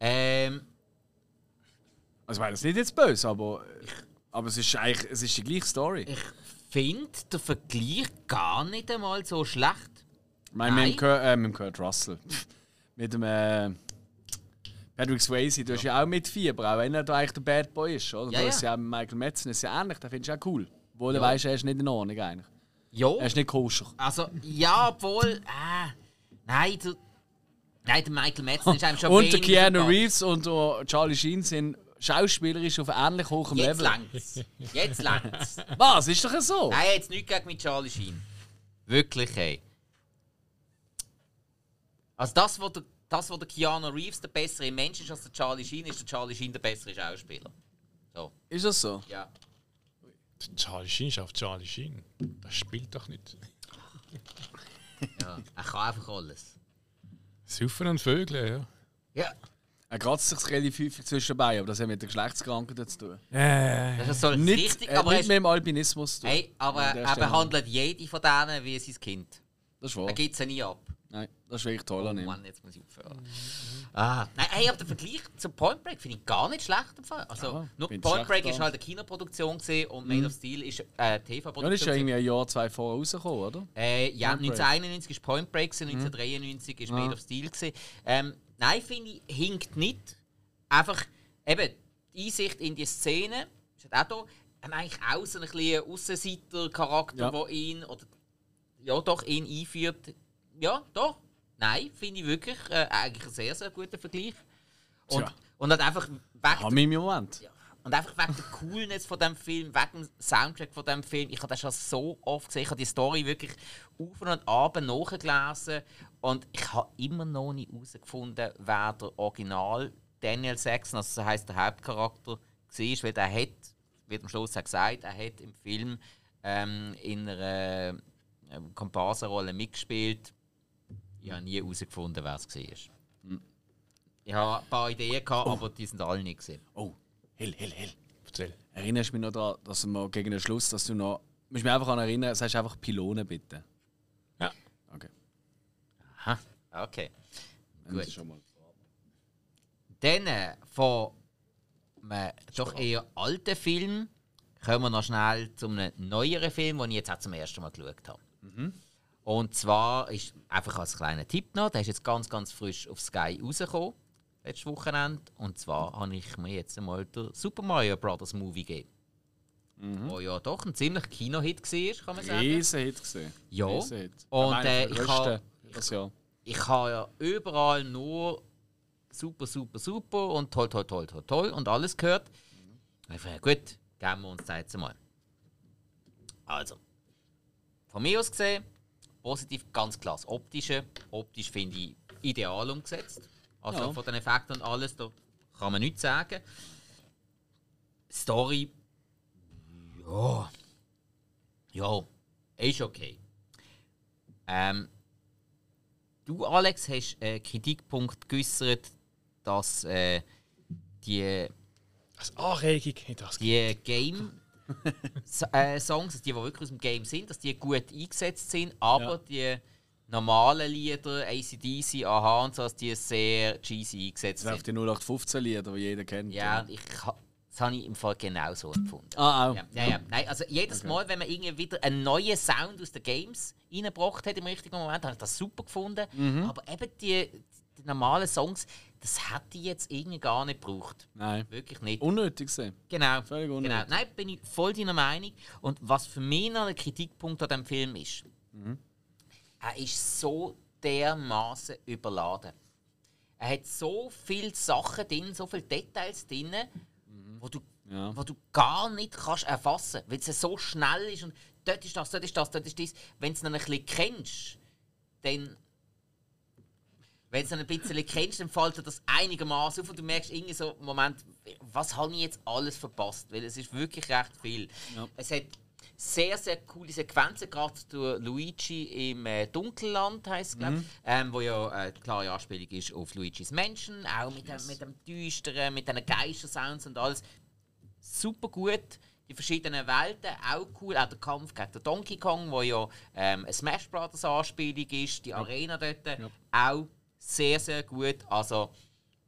Ähm, Also, ich meine das nicht jetzt böse, aber, aber es ist eigentlich es ist die gleiche Story. Ich finde den Vergleich gar nicht einmal so schlecht. Ich meine, mit dem, Nein. Kurt, äh, mit dem Kurt Russell. mit dem äh, Patrick Swayze, du hast ja auch mit Fieber, auch wenn er da eigentlich der Bad Boy ist, oder? Ja, du ja. hast ja auch mit Michael Madsen, ist ja ähnlich, den findest du auch cool. Obwohl du Ja. weißt, er ist nicht in Ordnung eigentlich. Ja, Er ist nicht koscher. also, ja, obwohl. Äh, nein, du, nein, der Michael Madsen ist einem schon Und der Keanu sympathisch. Reeves und der Charlie Sheen sind schauspielerisch auf ähnlich hohem Jetzt Level. längt's. Jetzt längt's. Was? Ist doch so? Nein, jetzt nichts gegen mit Charlie Sheen. Wirklich, ey. Also das, wo der, das, wo der Keanu Reeves der bessere Mensch ist als der Charlie Sheen, ist der Charlie Sheen der bessere Schauspieler. So, Ist das so? ja. Der Charlie Sheen ist auf Charlie Sheen. Das spielt doch nicht. ja. Er kann einfach alles. Saufen und Vögel, ja. Ja. Er kratzt sich relativ häufig zwischenbei, aber das hat mit der Geschlechtskrankheit zu tun. Äh, Das soll Nicht, richtig, äh, aber, er nicht ist, mit dem Alpinismus zu tun. hey, aber er Stelle. behandelt jede von denen wie sein Kind. Das ist Er wahr. gibt sie nie ab. Nein, das ist wirklich toll Oh an ihm. Mann, jetzt muss ich aufhören. Ah, nein, hey, aber der Vergleich zum Point Break finde ich gar nicht schlecht. Im Fall. Also, Ja, nur Point Break ist gar halt eine Kinoproduktion gewesen und Man of Steel ist äh, TV-Produktion. Ja, das ist ja irgendwie ein Jahr, zwei vorher rausgekommen, oder? Äh, ja, Point Break. 1991 ist Point Break, gewesen, 1993 ist Made of Steel. Gewesen. Ähm, nein, finde ich, hinkt nicht. Einfach, eben, die Einsicht in die Szene ist halt auch da. Ähm, eigentlich auch so ein bisschen Aussenseiter-Charakter, Ja. der ihn, oder ja, doch, ihn einführt. Ja, doch. Nein, finde ich wirklich äh, eigentlich ein sehr, sehr guter Vergleich. Und, Tja. und hat einfach weg Haben wir im Moment. ja. Und einfach wegen der Coolness von dem Film, wegen dem Soundtrack von dem Film. Ich habe das schon so oft gesehen. Ich habe die Story wirklich auf und ab nachgelesen. Und ich habe immer noch nicht herausgefunden, wer der Original Daniel Saxon, also so heisst der Hauptcharakter, war. Weil der hat, wird am Schluss auch gesagt, er hat im Film ähm, in einer Komparsenrolle mitgespielt. Ich habe nie herausgefunden, wer es war. Ich habe ein paar Ideen, gehabt, aber die sind alle nicht gesehen. Oh, hell, hell, hell. erzähl. Erinnerst du mich noch daran, dass du mal gegen den Schluss, dass du noch. Du musst mich einfach daran erinnern, sagst einfach Pylone bitte. Ja. Okay. Aha, okay. Dann Gut. Schon mal. Dann äh, von einem doch eher alten Film kommen wir noch schnell zu einem neueren Film, den ich jetzt auch zum ersten Mal geschaut habe. Und zwar ist einfach als kleiner Tipp noch, der ist jetzt ganz, ganz frisch auf Sky rausgekommen, letztes Wochenende. Und zwar habe ich mir jetzt einmal den Super Mario Bros. Movie gegeben. Wo ja doch ein ziemlich Kino-Hit war, kann man sagen. Riesen-Hit gesehen. Ja. Riesen-Hit. Und, Einer äh, ich habe- Jahr. ich habe ja überall nur super, super, super und toll, toll, toll, toll, toll und alles gehört. Einfach, ja, gut, geben wir uns jetzt mal. Also, von mir aus gesehen, positiv ganz klar. Das Optische, optisch finde ich ideal umgesetzt. Also Ja. von den Effekten und alles, da kann man nichts sagen. Story, ja, ja, ist okay. Ähm, Du, Alex, hast einen Kritikpunkt geäußert, dass äh, die, Als Anregung nicht das. die Game-Songs, äh, Songs, die, die wirklich aus dem Game sind, dass die gut eingesetzt sind, aber die normalen Lieder, ACDC, aha und so, dass die sehr cheesy eingesetzt Das sind auf sind. die 0815-Lieder, die jeder kennt. Ja, und ich, das habe ich im Fall genau so empfunden. Ah, auch. Ja, ja, ja. Nein, also jedes Mal, wenn man irgendwie wieder einen neuen Sound aus den Games reingebracht hat im richtigen Moment, habe ich das super gefunden. Mhm. Aber eben die, die normalen Songs, das hätte ich jetzt irgendwie gar nicht gebraucht. Nein. Wirklich nicht. Unnötig gesehen. Genau. Völlig genau. unnötig. Nein, bin ich voll deiner Meinung. Und was für mich noch ein Kritikpunkt an diesem Film ist, Mhm. er ist so dermaßen überladen. Er hat so viele Sachen drin, so viele Details drin, wo, du, Mhm. Ja. wo du gar nicht kannst erfassen kannst, weil es so schnell ist und dort ist das, dort ist das, dort ist das. Wenn du es dann ein bisschen kennst, dann wenn du es ein bisschen kennst, dann fällt dir das einigermaßen auf und du merkst irgendwie so, Moment, was habe ich jetzt alles verpasst? Weil es ist wirklich recht viel. Ja. Es hat sehr, sehr coole Sequenzen, gerade durch Luigi im äh, Dunkelland heisst es, ich, ähm, wo ja äh, eine klare Anspielung ist auf Luigis Menschen, auch mit, dem, mit dem Düsteren, mit den Geister-Sounds und alles. Super gut. Die verschiedenen Welten, auch cool. Auch der Kampf gegen den Donkey Kong, wo ja ähm, eine Smash Brothers Anspielung ist, die Arena dort, auch sehr, sehr gut. Also,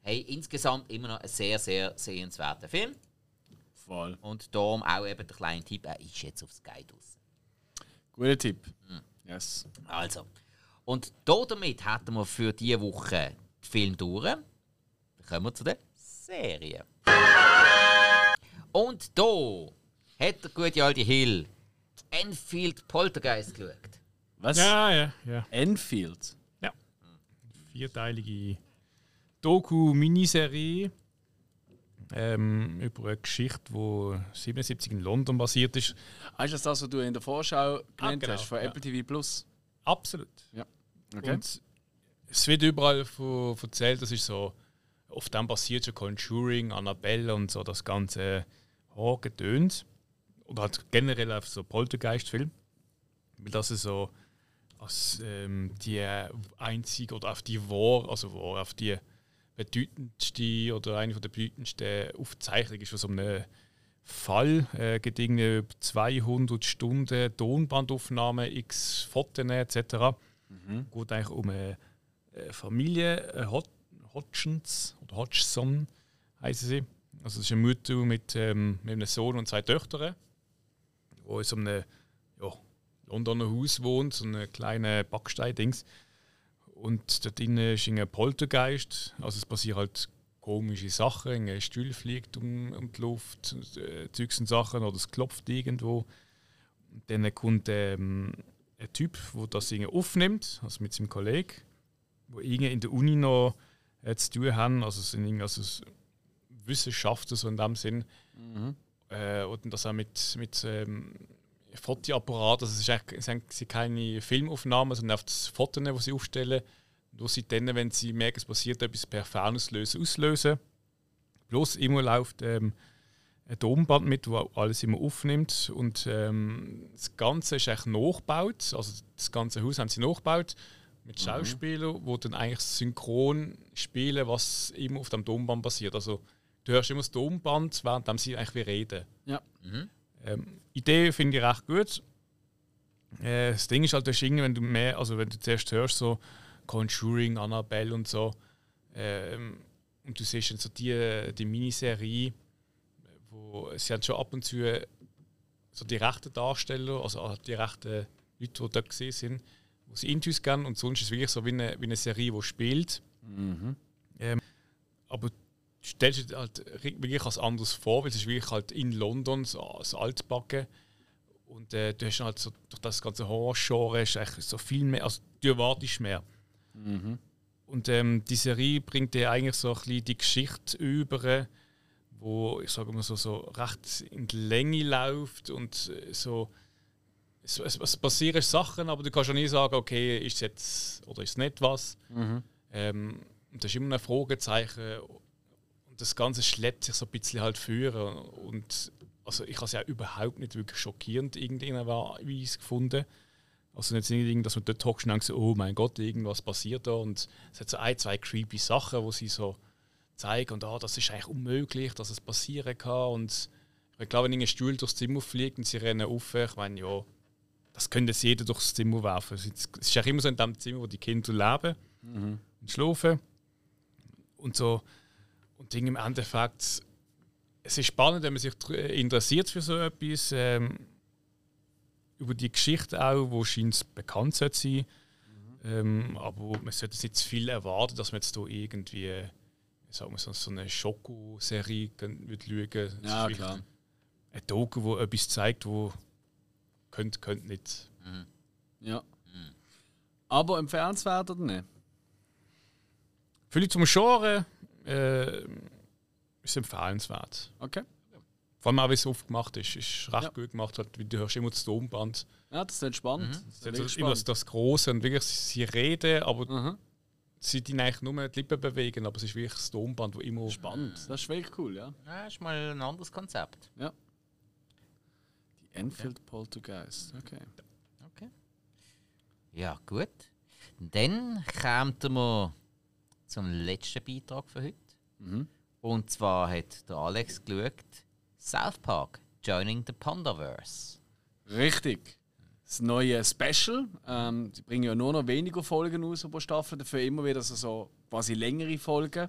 hey, insgesamt immer noch ein sehr, sehr sehenswerter Film. Voll. Und darum auch eben der kleine Tipp, er ist jetzt auf Sky draus. Guter Tipp. Yes. Also. Und da damit hätten wir für diese Woche den Film durch. Dann kommen wir zu der Serie. Und da hat der gute alte Hill Enfield Poltergeist geschaut. Was? Ja, ja, ja. Enfield. Vierteilige Doku-Miniserie ähm, über eine Geschichte, die 77 in London basiert ist. Weißt du das, was du in der Vorschau genannt genau, hast, von ja. Apple TV Plus? Absolut. Ja. Okay. Und es wird überall von- erzählt, das ist so, auf dem basiert schon Conjuring, Annabelle und so das ganze Horror-Gedöns. Oder halt generell auf so Poltergeist-Film. Weil das ist so als ähm, die einzige oder auf die war, also war auf die bedeutendste oder eine von der bedeutendsten Aufzeichnungen ist von so einem Fall, äh, gedingt über 200 Stunden Tonbandaufnahme, x Fotos etc. Geht eigentlich um eine äh, Familie, äh, Hod Hodgins oder Hodgson heißen sie. Also es ist eine Mutter mit, ähm, mit einem Sohn und zwei Töchtern, wo so einem ja, Londoner Haus wohnt, so einem kleinen Backstein-Dings. Und dort drinnen ist ein Poltergeist. Also es passieren halt komische Sachen. Ein Stuhl fliegt um, um die Luft, äh, Zeugs und Sachen, oder es klopft irgendwo. Und dann kommt ähm, ein Typ, der das irgendwie aufnimmt, also mit seinem Kollegen, wo irgendwie in der Uni noch äh, zu tun haben. Also es sind irgendwie also Wissenschaftler so in dem Sinn. Äh, und das auch mit, mit ähm, Fotoapparat. Also es, ist eigentlich, es sind- keine Filmaufnahmen, sondern auf das Fotos, die sie aufstellen. Nur sie dann, wenn sie merken, es passiert etwas per Fernauslösen, auslösen. Bloß immer läuft ähm, ein Tonband mit, wo alles immer aufnimmt. Und ähm, das Ganze ist eigentlich nachgebaut. Also das ganze Haus haben sie nachgebaut mit Schauspielern, die dann eigentlich synchron spielen, was immer auf dem Tonband passiert. Also du hörst immer das Tonband, während sie eigentlich wie reden. Ja. Ähm, Idee finde ich recht gut. Äh, das Ding ist halt, irgendwie, wenn du mehr, also wenn du zuerst hörst, so Conjuring, Annabelle und so, ähm, und du siehst dann so die, die Miniserie, wo sie haben schon ab und zu so die rechten Darsteller, also die rechten Leute, die dort gesehen sind, wo sie Intus geben und sonst ist es wirklich so wie eine, wie eine Serie, die spielt. Ähm, aber stellst dir halt wirklich als anderes vor, weil es ist wirklich halt in London, so als Altbacken. Und äh, du hast halt so, durch das ganze Horror-Genre ist eigentlich so viel mehr, also du erwartest mehr. Und ähm, die Serie bringt dir eigentlich so ein bisschen die Geschichte über, wo ich sage mal so, so recht in die Länge läuft und äh, so es, es, es passieren Sachen, aber du kannst ja nie sagen, okay, ist es jetzt oder ist es nicht was. Ähm, und das ist immer ein Fragezeichen. Das Ganze schleppt sich so ein bisschen halt führen. Und also ich habe es ja überhaupt nicht wirklich schockierend irgendwann gefunden. Also nicht irgendwie, dass man dort hockst und denkt, so, oh mein Gott, irgendwas passiert da. Und es hat so ein, zwei creepy Sachen, wo sie so zeigen und ah, das ist eigentlich unmöglich, dass es passieren kann. Und ich glaube, wenn ein Stuhl durchs Zimmer fliegt und sie rennen auf, ich meine, ja, das könnte jetzt jeder durchs Zimmer werfen. Es ist es auch immer so in dem Zimmer, wo die Kinder leben und schlafen. Und so. Und Ding im Endeffekt, es ist spannend, wenn man sich dr- interessiert für so etwas. Ähm, über die Geschichte auch, wo scheint bekannt sollte sein. Ähm, aber man sollte jetzt nicht zu viel erwarten, dass man jetzt da irgendwie sagen wir, so, so eine Schoko-Serie schauen. Es Ja, klar. Ein Doku, wo etwas zeigt, wo könnte, könnte nicht. Ja. Aber empfehlenswert oder nicht? Vielleicht zum Genre äh, ist empfehlenswert. Okay. Vor allem auch, wie es aufgemacht ist. Ist recht Ja. gut gemacht, halt, du hörst immer das Tonband. Ja, das ist spannend. Das Es ist hat wirklich so immer das, das Große und wirklich, sie reden, aber Mhm. sie die eigentlich nur die Lippen bewegen, aber es ist wirklich das Tonband, wo immer. Spannend. Das ist wirklich cool, ja. Ja, ist mal ein anderes Konzept. Die Enfield Poltergeist. Okay. Okay. Ja, gut. Dann kommen wir zum letzten Beitrag für heute. Mhm. Und zwar hat der Alex geschaut, South Park, Joining the Pondaverse. Richtig. Das neue Special. Ähm, sie bringen ja nur noch weniger Folgen aus pro Staffel, dafür immer wieder so, so quasi längere Folgen.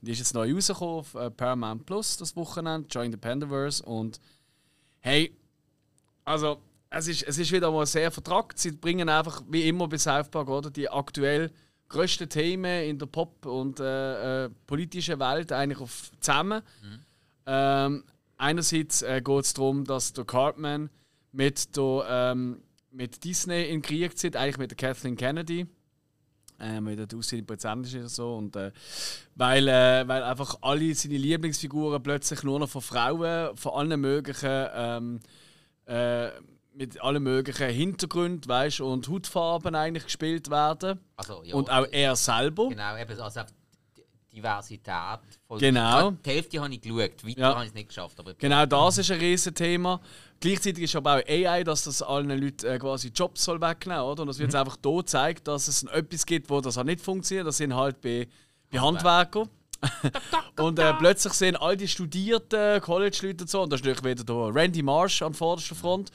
Die ist jetzt neu rausgekommen auf äh, Paramount Plus das Wochenende, Join the Pandaverse. Und hey, also es ist, es ist wieder mal sehr vertragt. Sie bringen einfach, wie immer bei South Park, oder, die aktuell grössten Themen in der Pop- und äh, äh, politischen Welt eigentlich auf, zusammen. Mhm. Ähm, einerseits äh, geht es darum, dass der Cartman mit, der, ähm, mit Disney in Krieg zieht, eigentlich mit der Kathleen Kennedy. Ähm, weil der aussehen Prozent ist oder so. Und, äh, weil, äh, weil einfach alle seine Lieblingsfiguren plötzlich nur noch von Frauen, von allen möglichen ähm, äh, mit allen möglichen Hintergründen weißt, und Hautfarben eigentlich gespielt werden. Also, ja, und auch er selber. Genau, eben, also Diversität. Voll genau. Die Hälfte habe ich geschaut, weiter ja. habe ich es nicht geschafft. Aber genau das ist ein riesen Thema. Gleichzeitig ist aber auch AI, dass das allen Leuten äh, quasi Jobs soll wegnehmen soll. Und es wird mhm. einfach hier gezeigt, dass es etwas gibt, wo das auch nicht funktioniert. Das sind halt bei, bei Handwerkern. und äh, plötzlich sehen all die studierten College-Leute so, und da ist natürlich wieder der Randy Marsh an vorderster Front.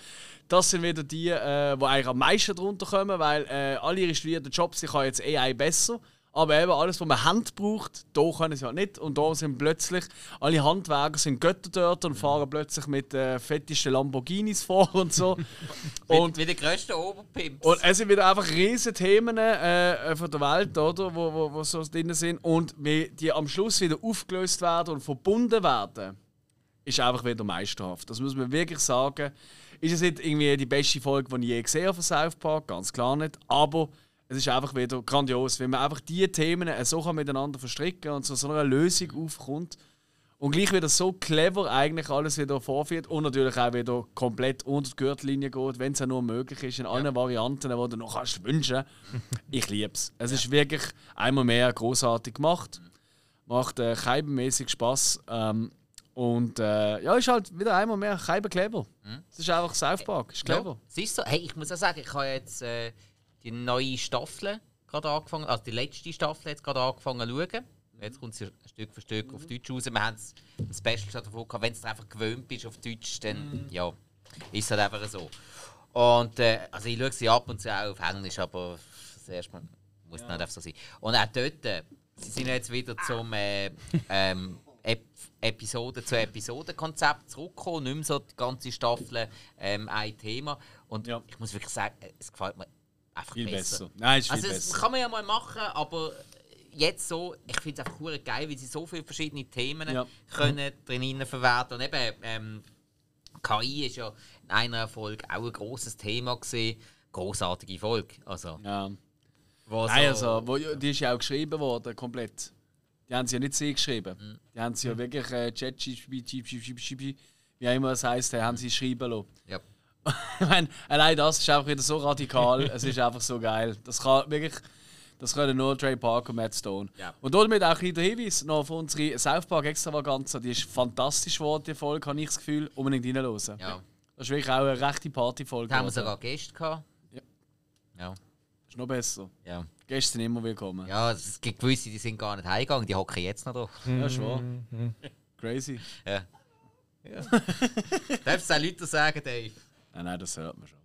Das sind wieder die, äh, die eigentlich am meisten drunter kommen, weil äh, alle ihre studierten Jobs, die kann jetzt AI besser. Aber eben alles, was man Hand braucht, da können sie halt nicht. Und da sind plötzlich alle Handwerker sind Götter dort und fahren plötzlich mit äh, fettesten Lamborghinis vor und so. und wie die grössten Oberpimps. Und es sind wieder einfach riesige Themen äh, von der Welt, oder, wo, wo, wo so drin sind. Und wie die am Schluss wieder aufgelöst werden und verbunden werden, ist einfach wieder meisterhaft. Das muss man wirklich sagen. Ist es nicht irgendwie die beste Folge, die ich je gesehen habe von South Park? Ganz klar nicht. Aber es ist einfach wieder grandios, wenn man einfach diese Themen so miteinander verstricken und so, so eine Lösung aufkommt. Und gleich wieder so clever eigentlich alles wieder vorführt und natürlich auch wieder komplett unter die Gürtellinie geht, wenn es auch nur möglich ist, in allen ja. Varianten, die du noch kannst wünschen. ich liebe es. Es ja. ist wirklich einmal mehr großartig gemacht. Macht äh, keibenmäßig Spaß. Ähm, und äh, ja, ist halt wieder einmal mehr keiben clever. Mhm. Es ist einfach South Park, ist clever. Ja, siehst du, hey, ich muss auch sagen, ich habe jetzt äh, die neue Staffel gerade angefangen, also die letzte Staffel jetzt gerade angefangen zu schauen. Jetzt kommt sie Stück für Stück mhm. auf Deutsch raus. Wir haben ein Special davon gehabt, wenn du einfach gewöhnt bist auf Deutsch, dann mhm. ja, ist es halt einfach so. Und äh, also ich schaue sie ab und zu auch auf Englisch, aber das erste Mal muss ja. nicht einfach so sein. Und auch dort, äh, sie sind jetzt wieder zum äh, ähm, Episode zu Episoden-Konzept zurückgekommen, nicht mehr so die ganze Staffel ähm, ein Thema. Und ja. ich muss wirklich sagen, es gefällt mir einfach viel besser. besser. Nein, ist viel also, besser. Das kann man ja mal machen, aber jetzt so, ich finde es einfach geil, wie sie so viele verschiedene Themen ja. können drin verwerten. Und eben, ähm, KI ist ja in einer Folge auch ein großes Thema gesehen. Großartige Folge. Also, ja. Nein, so also, wo, die ist ja auch geschrieben worden, komplett. Die haben sie ja nicht sie geschrieben. Mhm. Die haben sie ja wirklich äh, ChatGPT, wie auch immer es heisst, haben sie schreiben lassen. Ja. ich meine, allein das ist einfach wieder so radikal. es ist einfach so geil. Das kann wirklich. Das können nur Trey Parker und Matt Stone. Ja. Und damit auch ein Hinweis noch auf unsere South Park Extravaganza. Die ist fantastisch geworden, die Folge, habe ich das Gefühl. Unbedingt reinhören. Ja. Das ist wirklich auch eine rechte Partyfolge. Da haben wir sogar Gäste gehabt. Ja. ja. Ist noch besser. Ja. Gäste sind immer willkommen. Ja, es gibt gewisse, die sind gar nicht heimgegangen, die hocken jetzt noch da. Ja, schon. Crazy. Ja. ja. Darfst du auch Leute sagen, Dave? Nein, nein, das hört man schon.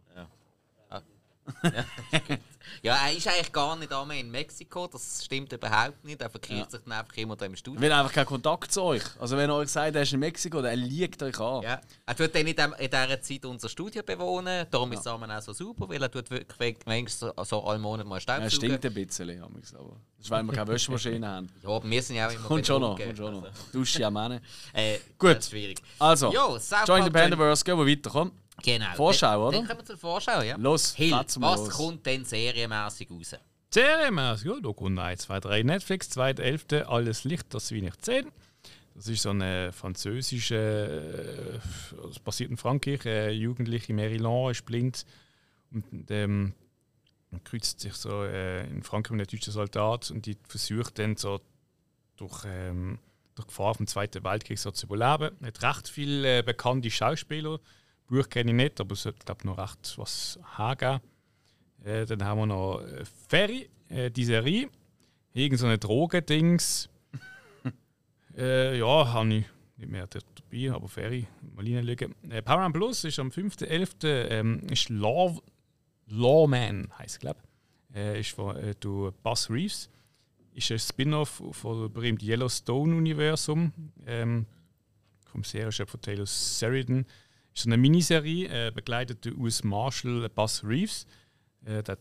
Ja. Er ist eigentlich gar nicht einmal in Mexiko, das stimmt überhaupt nicht. Er verkehrt ja. sich dann einfach immer da im Studio. Er will einfach keinen Kontakt zu euch. Also wenn er euch sagt, er ist in Mexiko, dann liegt euch an. Ja. Er tut dann in, dem, in dieser Zeit unser Studio bewohnen, darum ja. ist es auch so super, weil er tut wirklich manchmal so, so alle Monate mal Staubsaugen. Er stinkt ein bisschen, aber das ist, weil wir keine Wäschmaschine haben. Ja, aber wir sind ja auch immer Kommt schon noch, kommt schon noch. Also. Dusche ja Männer. Äh, Gut, schwierig. Also, jo, Join the Pandaverse, gehen wir weiter, komm. Genau. Vorschau, oder? Dann kommen wir zur Vorschau, ja. Los, Hill, was los. kommt denn serienmäßig raus? Serienmäßig, ja, da kommt 1, 2, 3 Netflix, 2.11. Alles Licht, das will ich sehen. Das ist so eine französische, äh, das passiert in Frankreich, eine jugendliche Maryland ist blind und ähm, kreuzt sich so äh, in Frankreich mit einem deutschen Soldat und die versucht dann so durch, ähm, durch Gefahr vom Zweiten Weltkrieg so zu überleben. Er hat recht viele äh, bekannte Schauspieler Buch kenne ich nicht, aber es sollte glaube noch recht was haben. Äh, dann haben wir noch äh, Ferry, äh, die Serie. Irgend so eine Drogendings. äh, ja, habe ich nicht mehr dabei, aber Ferry, mal reinschauen. Äh, Paramount Plus ist am 5.11. Ähm, ist Law, Lawman, heisst glaube ich. Äh, ist von äh, du Buzz Reeves. ist ein Spin-off von berühmten Yellowstone-Universum. Ähm, vom Serienchef von Taylor Sheridan. Ist eine Miniserie, äh, begleitet durch US Marshal Buzz Reeves. Äh, der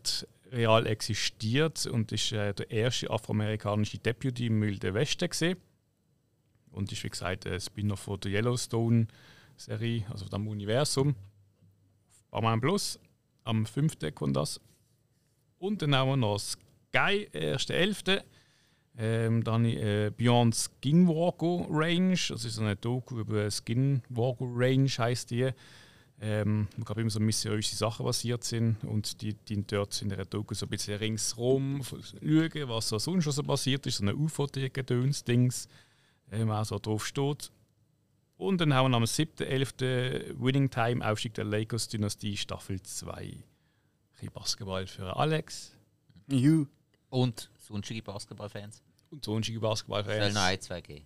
real existiert und ist äh, der erste afroamerikanische Deputy im Wilden Westen gesehen. Und ist wie gesagt ein Spin-off von der Yellowstone-Serie, also von dem Universum. Paramount Plus. Am 5. kommt das. Und dann haben wir noch Sky, 1.11. Ähm, dann äh, Beyond Skinwalker Range, das ist so eine Doku über Skinwalker Range, heißt die. Ähm, wo gerade immer so mysteriöse Sachen passiert sind und die, die dort in der Doku so ein bisschen ringsrum schauen, was so sonst schon so passiert ist, so eine UFO-Gedöns-Dings, ähm, auch so drauf steht. Und dann haben wir am 7.11. Winning Time, Aufstieg der Lakers Dynastie, Staffel 2. Ein bisschen Basketball für Alex. Juhu. Und sonstige Basketballfans. Und sonstige Soll Basketballfans. noch ein, zwei geben.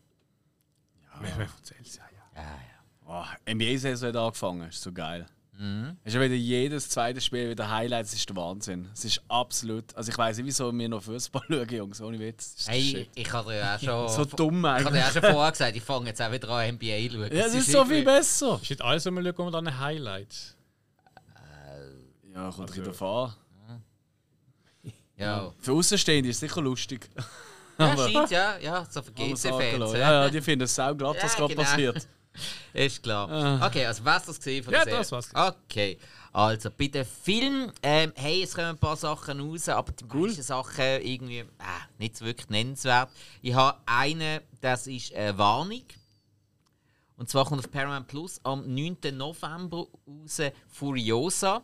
Wer erzählt's? Ja, ja. Ja, ja. Oh, NBA-Saison hat angefangen, ist so geil. Mhm. Es ist ja wieder jedes zweite Spiel wieder Highlights, das ist der Wahnsinn. Es ist absolut. Also ich weiß nicht, wieso wir noch Fußball schauen, Jungs, ohne Witz. Ist Hey, ich habe dir ja auch schon. So dumm ich habe eigentlich. dir auch schon vorher gesagt, ich fange jetzt auch wieder an NBA zu schauen. Ja, Es das ist so viel besser. Ist nicht alles, was wir schauen, dann ein Highlight. Ja, kommt Also- also, davon. Ja. Für Außenstehende ist es sicher lustig. Ja, scheint, ja, ja, so für GC-Fans. Ja, Ja, ja, die finden es sau glatt, was Ja, gerade genau. passiert. Ist klar. Ah. Okay, also was das gesehen von Ja, der das Serie? war's. Okay, also bei den Film, ähm, hey, es kommen ein paar Sachen raus, aber die meisten Sachen irgendwie äh, nicht so wirklich nennenswert. Ich habe eine, das ist eine Warnung. Und zwar kommt auf Paramount Plus am 9. November raus Furiosa.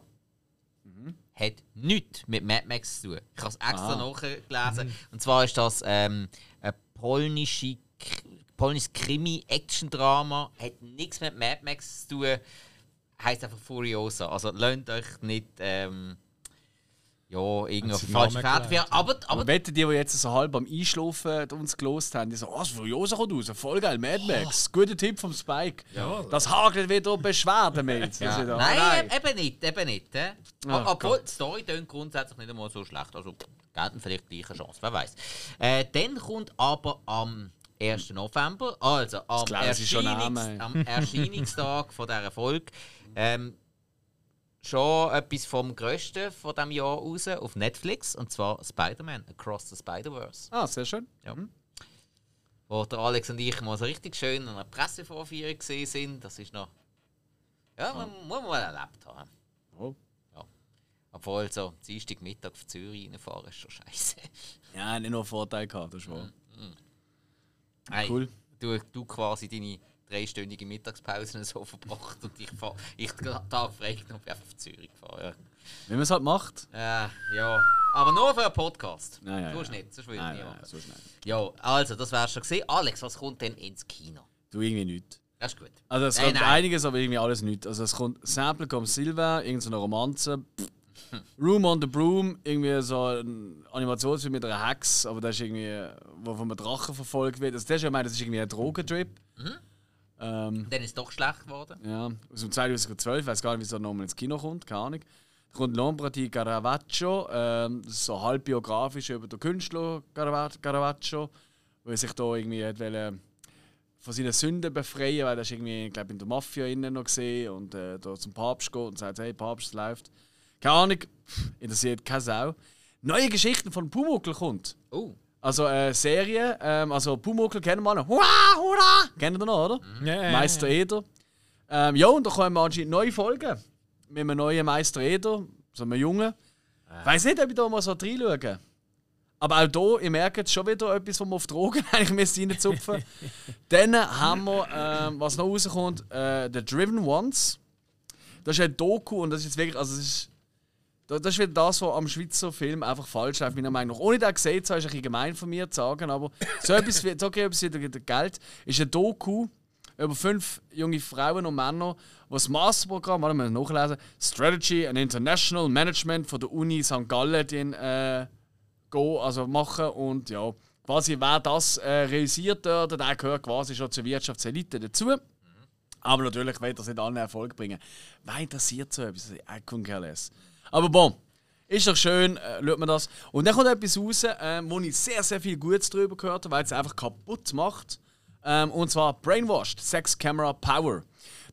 Hat nichts mit Mad Max zu tun. Ich habe es extra nachgelesen. Und zwar ist das ähm, eine polnische, polnisches Krimi-Action-Drama. Hat nichts mit Mad Max zu tun. Heißt einfach Furiosa. Also lasst euch nicht ähm, ja, irgendwie Fährte gelernt. führen. Aber, aber Aber wetten die, die jetzt so halb beim Einschlafen uns gelost haben, die so, oh, das Furiosa kommt raus, voll geil, Mad Max, guter Tipp vom Spike. Das hagelt wieder Beschwerden-Mails. Ja. Das ist ja- Nein, nein. eben nicht, eben nicht. Äh? Ah, Obwohl die Story tönt grundsätzlich nicht einmal so schlecht. Also gelten vielleicht gleiche Chance, wer weiß. Äh, dann kommt aber am 1. November, also am, Erscheinungs am Erscheinungstag von dieser Folge, ähm, schon etwas vom Größten von diesem Jahr raus auf Netflix, und zwar Spider-Man Across the Spider-Verse. Ah, sehr schön. Ja. Wo der Alex und ich mal so richtig schön an einer Pressevorführung gesehen sind. Das ist noch. Ja, man muss man mal erlebt haben. Oh. Ja. Obwohl so Dienstag Mittag auf Zürich reinfahren ist schon scheiße. Ja, nicht nur Vorteil gehabt, das wahr. Hey, Cool. Du, du quasi deine dreistündige Mittagspause so verbracht und ich fahr, ich den Tag freigenommen bin einfach auf Zürich gefahren. Wie man es halt macht. Ja. Äh, ja. Aber nur für einen Podcast. Ja, ja, du ja. nicht, sonst würde ich nicht machen. Ja, also, das wär's schon gesehen. Alex, was kommt denn ins Kino? Du irgendwie nicht. Das ist gut. Also es Nein, kommt nein. einiges, aber irgendwie alles nicht. Also es kommt Sample kommt Silver, irgendeine Romanze. pff. Room on the Broom, irgendwie so ein Animationsfilm mit einer Hex, aber das ist irgendwie, wo von einem Drachen verfolgt wird. Also das ist ja, ich meine, das ist irgendwie ein Drogentrip. Ähm, Dann ist es doch schlecht geworden. ja, aus dem 2012, ich weiß gar nicht, wie es nochmal ins Kino kommt, keine Ahnung. Da kommt L'Ombra di Caravaggio, ähm, das ist so halb biografisch über den Künstler Carava- Caravaggio, wo er sich da irgendwie hat wollen, von seinen Sünden befreien, weil er ist irgendwie, glaube in der Mafia innen noch gesehen und äh, da zum Papst geht und sagt, hey Papst, es läuft. Keine Ahnung, interessiert keine Sau. Neue Geschichten von Pumuckl kommt. Oh. Also äh, Serie, ähm, also Pumuckl kennen wir noch. Hurra, hurra! Kennen ihr noch, oder? Ja, Meister Eder. Ähm, ja, und da kommen anscheinend neue Folgen. Mit einem neuen Meister Eder, so einem Jungen. Ich weiß nicht, ob ich da mal so reinschauen Aber auch hier, ihr merkt jetzt schon wieder etwas, wo man auf Drogen eigentlich reinzupfen Dann haben wir, ähm, was noch rauskommt, äh, The Driven Ones. Das ist ein Doku und das ist jetzt wirklich, also das ist, das ist wieder das, was am Schweizer Film einfach falsch läuft, meiner Meinung nach. Ohne das gesehen zu haben, ist ein bisschen gemein von mir zu sagen, aber so etwas, wie- so etwas wie Geld ist ein Doku über fünf junge Frauen und Männer, die das Masterprogramm, warte mal nachlesen, Strategy and International Management von der Uni St. Gallen den, äh, go, also machen und ja, quasi wer das äh, realisiert dort, der gehört quasi schon zur Wirtschaftselite dazu. Aber natürlich wird das nicht allen Erfolg bringen. Wer interessiert so etwas? I couldn't. Aber bon, Ist doch schön, äh, schaut man das. Und dann kommt etwas raus, äh, wo ich sehr, sehr viel Gutes darüber gehört habe, weil es einfach kaputt macht. Ähm, und zwar Brainwashed, Sex Camera Power.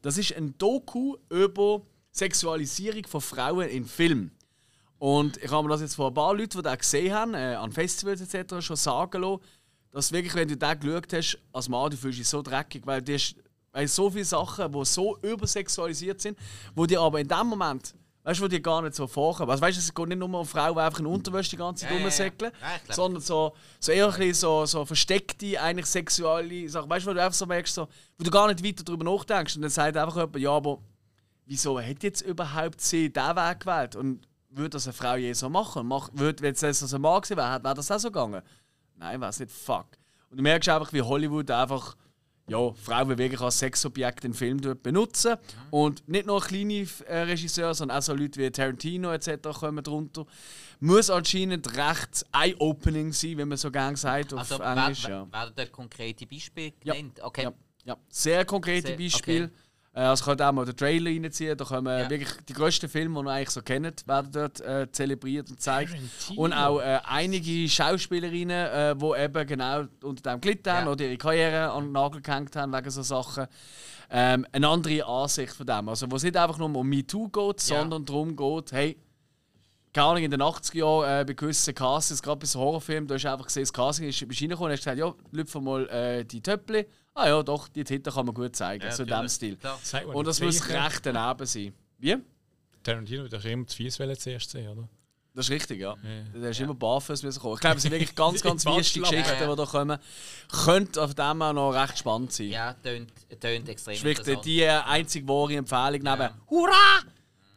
Das ist ein Doku über Sexualisierung von Frauen in Filmen. Und ich habe mir das jetzt von ein paar Leuten, die das gesehen haben, äh, an Festivals etc. schon sagen lassen, dass wirklich, wenn du den geschaut hast, als Mann, du fühlst dich so dreckig, weil du hast weil so viele Sachen, die so übersexualisiert sind, wo dir aber in dem Moment, weißt du, dir gar nicht so vorkommen. Also weißt du, es geht nicht nur um Frauen, die einfach in Unterwäsche die ganze Zeit Ja, ja, ja. rumsäckeln, Ja, glaub. sondern so, so eher ein so, so versteckte, eigentlich sexuelle Sachen. Weißt du, wo du einfach so merkst, so, wo du gar nicht weiter darüber nachdenkst. Und dann sagt einfach jemand, ja, aber wieso hat jetzt überhaupt sie diesen Weg gewählt? Und würde das eine Frau je so machen? Mach, würde, wenn es das ein Mann gewesen wäre, wäre das auch so gegangen? Nein, wäre es nicht. Fuck. Und du merkst einfach, wie Hollywood einfach ja, Frauen wirklich als Sexobjekt in Filmen benutzen. Und nicht nur kleine äh, Regisseure, sondern auch so Leute wie Tarantino etc. kommen drunter. Muss anscheinend recht eye-opening sein, wie man so gerne sagt auf Also Englisch. wer- ja. werden da konkrete Beispiele Ja. genannt? Okay. Ja, ja. Sehr konkrete Sehr- Beispiele. Äh, Also ich könnte auch mal den Trailer reinziehen. Da kommen Ja. wirklich die grössten Filme, die man eigentlich so kennt, werden dort äh, zelebriert und gezeigt. Und auch äh, einige Schauspielerinnen, äh, die eben genau unter dem gelitten haben Ja. oder ihre Karriere an den Nagel gehängt haben wegen so Sachen. Ähm, eine andere Ansicht von dem. Also wo es nicht einfach nur um MeToo geht, Ja. sondern darum geht, hey, keine Ahnung, in den 80er Jahren äh, bei gewissen Castings, gerade bei so Horrorfilmen, da hast du einfach gesehen, das Casting ist, reingekommen und hast gesagt, ja, lüpfe mal äh, die Töppli. Ah ja, doch, die Titel kann man gut zeigen, Ja, so in dem natürlich. Stil. Und das muss recht daneben sein. Wie? Tarantino, der ist immer zu fies zuerst sehen, oder? Das ist richtig, ja. Ja. Da ist immer barfuß müssen kommen. Ich glaube, es sind wirklich ganz, ganz wichtige. Geschichten, die da kommen. Könnte auf dem auch noch recht spannend sein. Ja, tönt, tönt extrem Das ist wirklich die einzige wahre Empfehlung neben Ja. Hurra!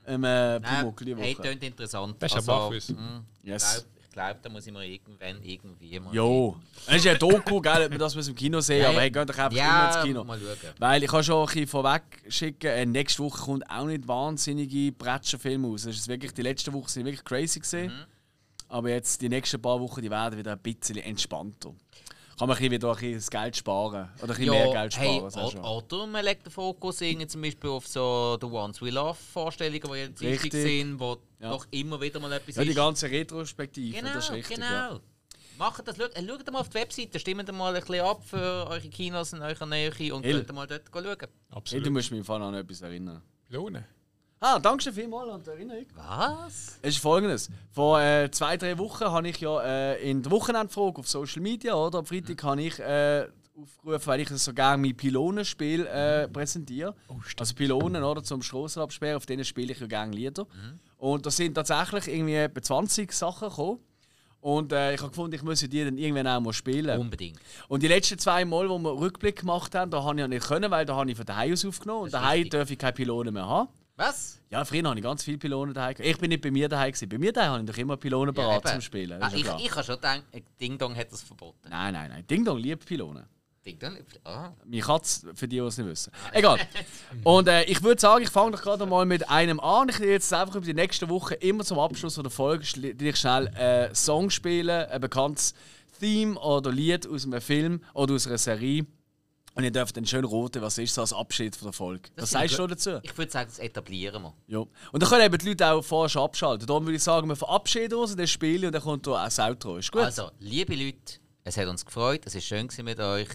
Ähm, äh, Nein, Pumuckl die hey, tönt interessant. Das ist ja barfuß. mm, Yes. Glaube, da muss ich mir irgendwann irgendwie mal. Jo. Es ist ja Doku, gell, ob wir das müssen im Kino sehen Ja, aber hey, geht doch einfach ja, immer ins Kino. mal schauen. Weil ich kann schon ein bisschen vorweg schicken, äh, nächste Woche kommt auch nicht wahnsinnige Bretschenfilme raus. Das ist wirklich, die letzten Wochen sind wirklich crazy gesehen. Mhm. Aber jetzt die nächsten paar Wochen, die werden wieder ein bisschen entspannter. Kann man ein bisschen wieder ein bisschen das Geld sparen. Oder ein bisschen mehr Geld sparen. hey, oder man legt den Fokus irgendwie zum Beispiel auf so The Ones We Love Vorstellungen, die jetzt richtig sind, wo Ja. doch immer wieder mal etwas Ja, die ist. ganze Retrospektive, Genau, das ist richtig. genau. Ja. Macht das, schaut, äh, schaut mal auf die Webseite, stimmt mal ein bisschen ab für eure Kinos in eurer Nähe und könnt mal dort schauen. Hey, du Absolut. musst mich im Fall an etwas erinnern. Lohnen. Ah, danke schön vielmals an die Erinnerung. Was? Es ist folgendes. Vor äh, zwei, drei Wochen habe ich ja äh, in der Wochenendfrage auf Social Media, oder? Am Freitag habe ich äh, aufgerufen, weil ich so gerne mein Pylonenspiel äh, präsentiere. also Pylonen, oder? Zum Strassen absperren, auf denen spiele ich ja gerne Lieder. Und da sind tatsächlich irgendwie etwa 20 Sachen gekommen. Und äh, ich habe gefunden, ich muss die dann irgendwann auch mal spielen. Unbedingt. Und die letzten zwei Mal, wo wir Rückblick gemacht haben, da habe ich ja nicht können, weil da habe ich von daheim aus aufgenommen. Und daheim darf ich keine Pylonen mehr haben. Was? Ja, früher habe ich ganz viele Pylonen daheim. Ich bin nicht bei mir daheim. Bei mir daheim habe ich doch immer Pylonen parat eben. zum Spielen. Ah, ich, ja klar. ich habe schon gedacht, äh, Ding Dong hat das verboten. Nein, nein, nein. Ding Dong liebt Pylonen. Ding Dong? Ah. Meine Katze, für die, die es nicht wissen. Egal. Und äh, ich würde sagen, ich fange doch gerade mal mit einem an. Ich werde jetzt einfach über die nächsten Wochen immer zum Abschluss der Folge schnell einen Song spielen, ein bekanntes Theme oder Lied aus einem Film oder aus einer Serie. Und ihr dürft dann schön roten, was ist so als Abschied von der Folge. Das Was sind sagst du dazu? Ich würde sagen, das etablieren wir. Ja. Und dann können eben die Leute auch vorher schon abschalten. Darum würde ich sagen, wir verabschieden uns in das Spiel und dann kommt da auch das Outro. Ist gut? Also, liebe Leute, es hat uns gefreut, es war schön mit euch.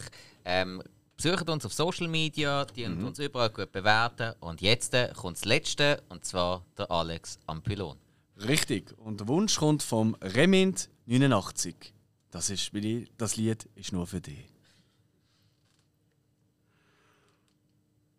Ähm, besucht uns auf Social Media, die Mhm. uns überall gut bewerten. Und jetzt kommt das Letzte, und zwar der Alex am Pylon. Richtig. Und der Wunsch kommt vom Remind 89. Das, ist, das Lied ist nur für dich.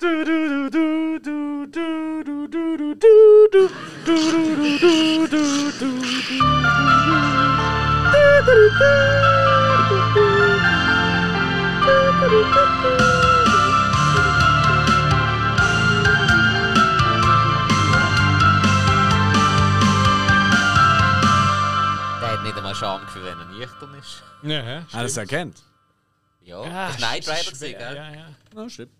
Du, du, du, du, du, du, du, du, du, du, du, du, Der hat nicht einmal Scham für wenn er nüchtern ist. Ja, hä? Hat er es erkennt? Ja, ah, das Knight Rider gesehen, gell? Ja, ja. Na, stimmt.